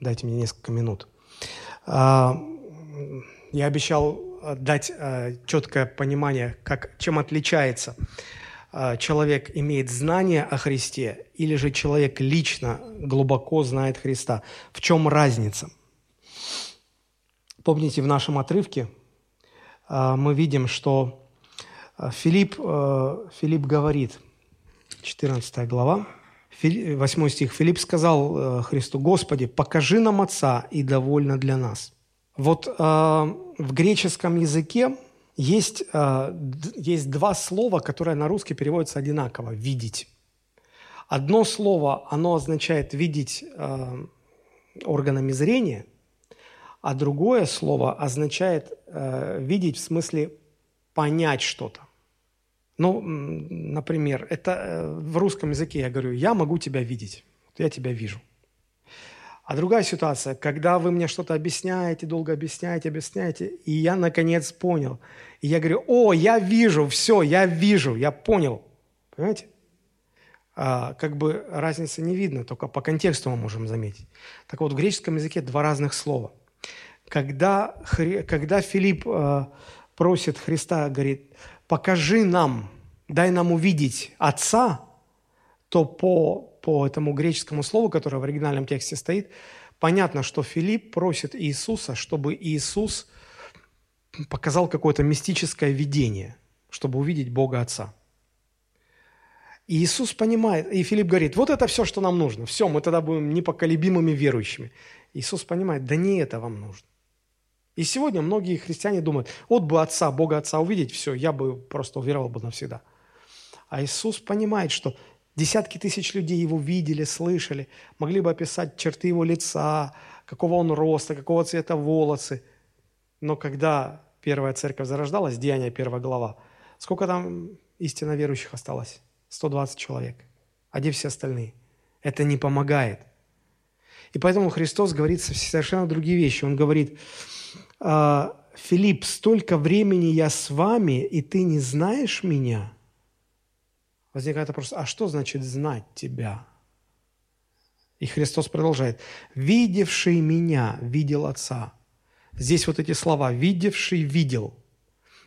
дайте мне несколько минут. А, я обещал дать а, четкое понимание, как, чем отличается человек имеет знание о Христе, или же человек лично глубоко знает Христа. В чем разница? Помните, в нашем отрывке а, мы видим, что а, Филипп, Филипп говорит, 14 глава, 8 стих, Филипп сказал Христу, «Господи, покажи нам Отца, и довольно для нас». Вот в греческом языке есть, э, есть два слова, которые на русский переводятся одинаково – «видеть». Одно слово, оно означает видеть э, органами зрения, а другое слово означает э, видеть в смысле понять что-то. Ну, например, это в русском языке я говорю, я могу тебя видеть, я тебя вижу. А другая ситуация, когда вы мне что-то объясняете, долго объясняете, объясняете, и я наконец понял. И я говорю, о, я вижу, все, я вижу, я понял. Понимаете? А, как бы разницы не видно, только по контексту мы можем заметить. Так вот, в греческом языке два разных слова. Когда, когда Филипп э, просит Христа, говорит, покажи нам, дай нам увидеть Отца, то по по этому греческому слову, которое в оригинальном тексте стоит, понятно, что Филипп просит Иисуса, чтобы Иисус показал какое-то мистическое видение, чтобы увидеть Бога Отца. И Иисус понимает, и Филипп говорит, вот это все, что нам нужно, все, мы тогда будем непоколебимыми верующими. Иисус понимает, да не это вам нужно. И сегодня многие христиане думают, вот бы Отца, Бога Отца увидеть, все, я бы просто уверовал бы навсегда. А Иисус понимает, что Десятки тысяч людей его видели, слышали, могли бы описать черты его лица, какого он роста, какого цвета волосы. Но когда первая церковь зарождалась, Деяние первая глава, сколько там истинно верующих осталось? 120 человек. А где все остальные? Это не помогает. И поэтому Христос говорит совершенно другие вещи. Он говорит, «А, Филипп, столько времени я с вами, и ты не знаешь меня – возникает вопрос, а что значит знать тебя? И Христос продолжает, видевший меня, видел Отца. Здесь вот эти слова, видевший, видел.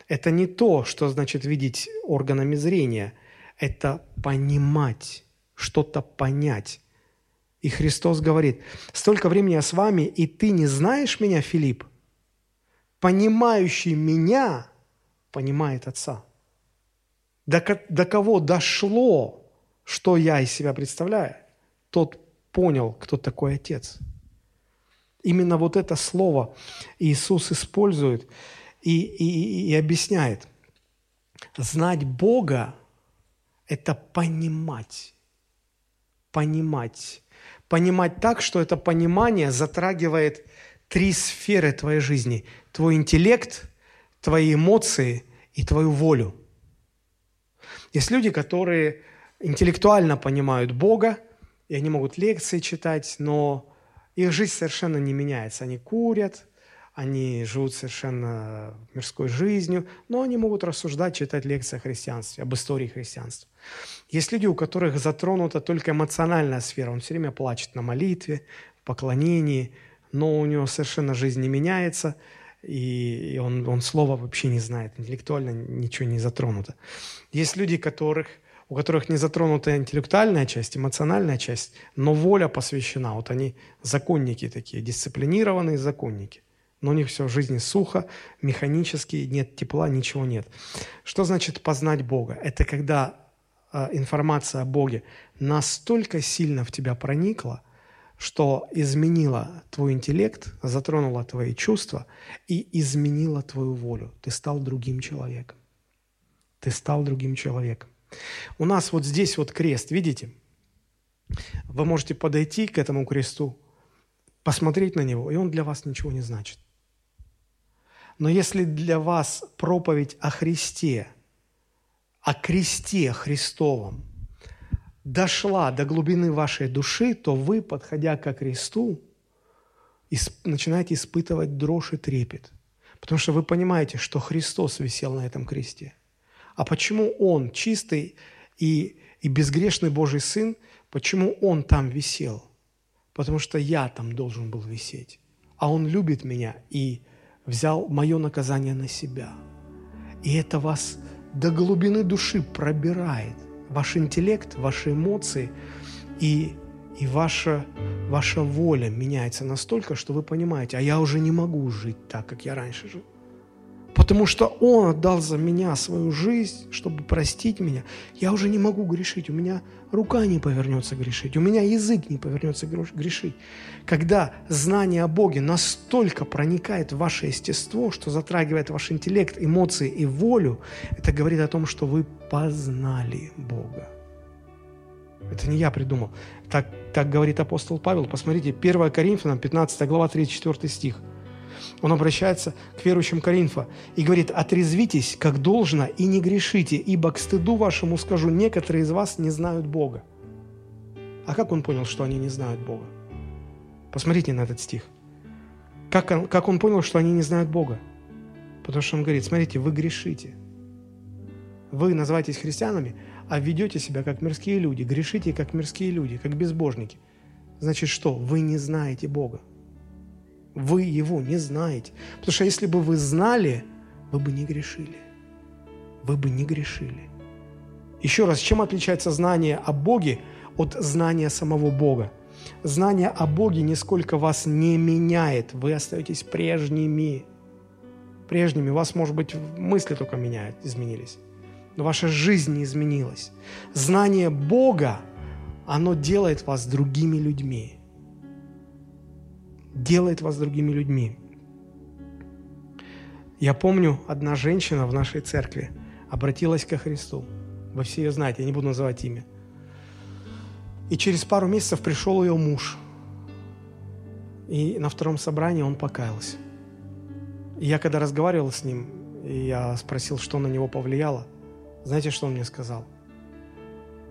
Это не то, что значит видеть органами зрения, это понимать, что-то понять. И Христос говорит, столько времени я с вами, и ты не знаешь меня, Филипп? Понимающий меня понимает Отца. До, до кого дошло, что я из себя представляю, тот понял, кто такой Отец. Именно вот это слово Иисус использует и, и, и объясняет. Знать Бога – это понимать. Понимать. Понимать так, что это понимание затрагивает три сферы твоей жизни. Твой интеллект, твои эмоции и твою волю. Есть люди, которые интеллектуально понимают Бога, и они могут лекции читать, но их жизнь совершенно не меняется. Они курят, они живут совершенно мирской жизнью, но они могут рассуждать, читать лекции о христианстве, об истории христианства. Есть люди, у которых затронута только эмоциональная сфера. Он все время плачет на молитве, в поклонении, но у него совершенно жизнь не меняется, и он, он слова вообще не знает, интеллектуально ничего не затронуто. Есть люди, которых у которых не затронута интеллектуальная часть, эмоциональная часть, но воля посвящена. Вот они законники такие, дисциплинированные законники. Но у них все в жизни сухо, механически, нет тепла, ничего нет. Что значит познать Бога? Это когда э, информация о Боге настолько сильно в тебя проникла, что изменила твой интеллект, затронула твои чувства и изменила твою волю. Ты стал другим человеком. Ты стал другим человеком. У нас вот здесь вот крест, видите? Вы можете подойти к этому кресту, посмотреть на него, и он для вас ничего не значит. Но если для вас проповедь о Христе, о кресте Христовом дошла до глубины вашей души, то вы, подходя ко кресту, начинаете испытывать дрожь и трепет. Потому что вы понимаете, что Христос висел на этом кресте – а почему Он, чистый и, и безгрешный Божий Сын, почему Он там висел? Потому что я там должен был висеть. А Он любит меня и взял мое наказание на себя. И это вас до глубины души пробирает. Ваш интеллект, ваши эмоции и, и ваша, ваша воля меняется настолько, что вы понимаете, а я уже не могу жить так, как я раньше жил потому что Он отдал за меня свою жизнь, чтобы простить меня, я уже не могу грешить, у меня рука не повернется грешить, у меня язык не повернется грешить. Когда знание о Боге настолько проникает в ваше естество, что затрагивает ваш интеллект, эмоции и волю, это говорит о том, что вы познали Бога. Это не я придумал. Так, так говорит апостол Павел. Посмотрите, 1 Коринфянам, 15 глава, 34 стих – он обращается к верующим Коринфа и говорит, «Отрезвитесь, как должно, и не грешите, ибо к стыду вашему скажу, некоторые из вас не знают Бога». А как он понял, что они не знают Бога? Посмотрите на этот стих. Как он, как он понял, что они не знают Бога? Потому что он говорит, смотрите, вы грешите. Вы называетесь христианами, а ведете себя как мирские люди, грешите как мирские люди, как безбожники. Значит что? Вы не знаете Бога. Вы его не знаете. Потому что если бы вы знали, вы бы не грешили. Вы бы не грешили. Еще раз, чем отличается знание о Боге от знания самого Бога? Знание о Боге нисколько вас не меняет. Вы остаетесь прежними. Прежними. Вас, может быть, мысли только меняют, изменились. Но ваша жизнь не изменилась. Знание Бога, оно делает вас другими людьми делает вас другими людьми. Я помню, одна женщина в нашей церкви обратилась ко Христу. Вы все ее знаете, я не буду называть имя. И через пару месяцев пришел ее муж. И на втором собрании он покаялся. И я когда разговаривал с ним, я спросил, что на него повлияло, знаете, что он мне сказал?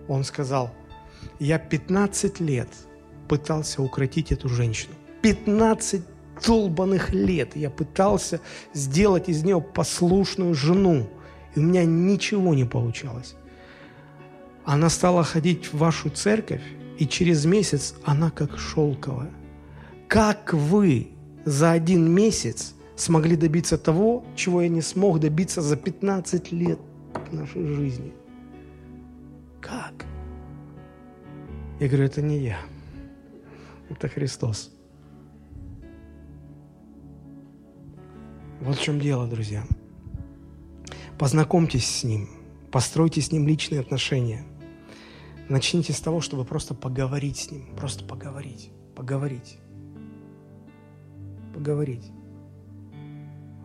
Он сказал, я 15 лет пытался укротить эту женщину. 15 долбанных лет я пытался сделать из нее послушную жену, и у меня ничего не получалось. Она стала ходить в вашу церковь, и через месяц она как шелковая. Как вы за один месяц смогли добиться того, чего я не смог добиться за 15 лет нашей жизни? Как? Я говорю, это не я, это Христос. Вот в чем дело, друзья. Познакомьтесь с Ним, постройте с Ним личные отношения. Начните с того, чтобы просто поговорить с Ним, просто поговорить, поговорить, поговорить.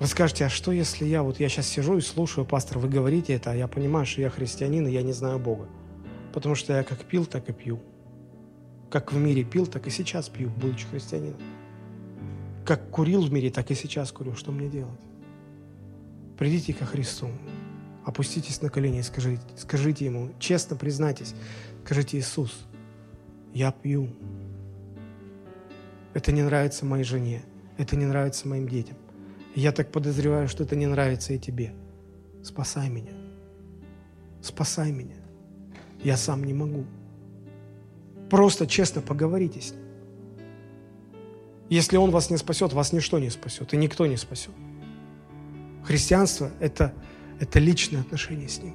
Вы скажете, а что если я, вот я сейчас сижу и слушаю, пастор, вы говорите это, а я понимаю, что я христианин, и я не знаю Бога. Потому что я как пил, так и пью. Как в мире пил, так и сейчас пью, будучи христианином. Как курил в мире, так и сейчас курю. Что мне делать? Придите ко Христу, опуститесь на колени и скажите, скажите Ему, честно признайтесь, скажите, Иисус, я пью. Это не нравится моей жене, это не нравится моим детям. Я так подозреваю, что это не нравится и тебе. Спасай меня. Спасай меня. Я сам не могу. Просто честно поговорите с ним. Если он вас не спасет, вас ничто не спасет, и никто не спасет. Христианство – это, это личное отношение с ним.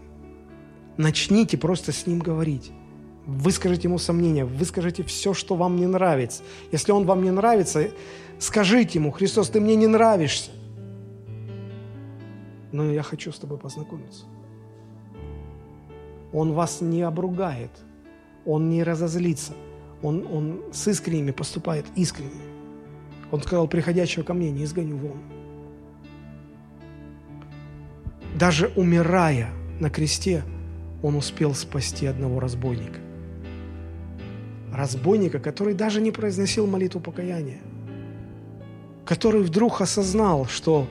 Начните просто с ним говорить. Выскажите ему сомнения, выскажите все, что вам не нравится. Если он вам не нравится, скажите ему, Христос, ты мне не нравишься но я хочу с тобой познакомиться. Он вас не обругает, он не разозлится, он, он с искренними поступает искренне. Он сказал, приходящего ко мне не изгоню вон. Даже умирая на кресте, он успел спасти одного разбойника. Разбойника, который даже не произносил молитву покаяния, который вдруг осознал, что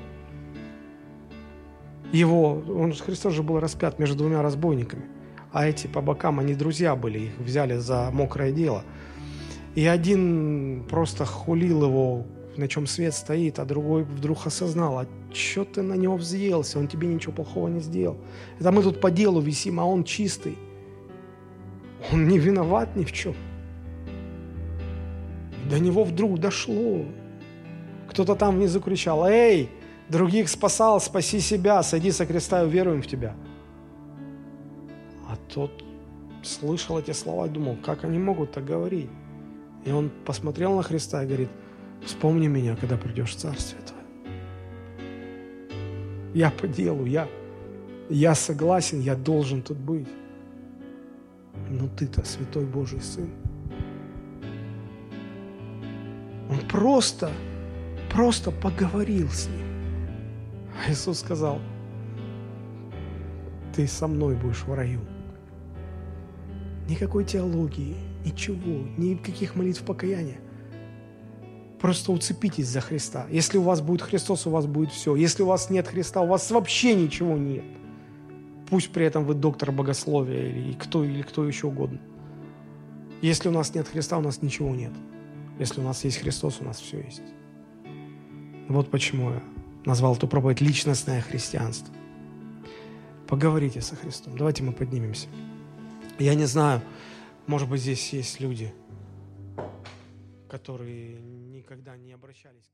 его, он, Христос же был распят между двумя разбойниками, а эти по бокам, они друзья были, их взяли за мокрое дело. И один просто хулил его, на чем свет стоит, а другой вдруг осознал, а что ты на него взъелся, он тебе ничего плохого не сделал. Это мы тут по делу висим, а он чистый. Он не виноват ни в чем. До него вдруг дошло. Кто-то там внизу кричал, «Эй, других спасал, спаси себя, сойди со креста и уверуем в тебя. А тот слышал эти слова и думал, как они могут так говорить? И он посмотрел на Христа и говорит, вспомни меня, когда придешь в Царствие Твое. Я по делу, я, я согласен, я должен тут быть. Но ты-то святой Божий Сын. Он просто, просто поговорил с ним. А Иисус сказал, ты со мной будешь в раю. Никакой теологии, ничего, никаких молитв покаяния. Просто уцепитесь за Христа. Если у вас будет Христос, у вас будет все. Если у вас нет Христа, у вас вообще ничего нет. Пусть при этом вы доктор богословия или кто, или кто еще угодно. Если у нас нет Христа, у нас ничего нет. Если у нас есть Христос, у нас все есть. Вот почему я назвал эту проповедь «Личностное христианство». Поговорите со Христом. Давайте мы поднимемся. Я не знаю, может быть, здесь есть люди, которые никогда не обращались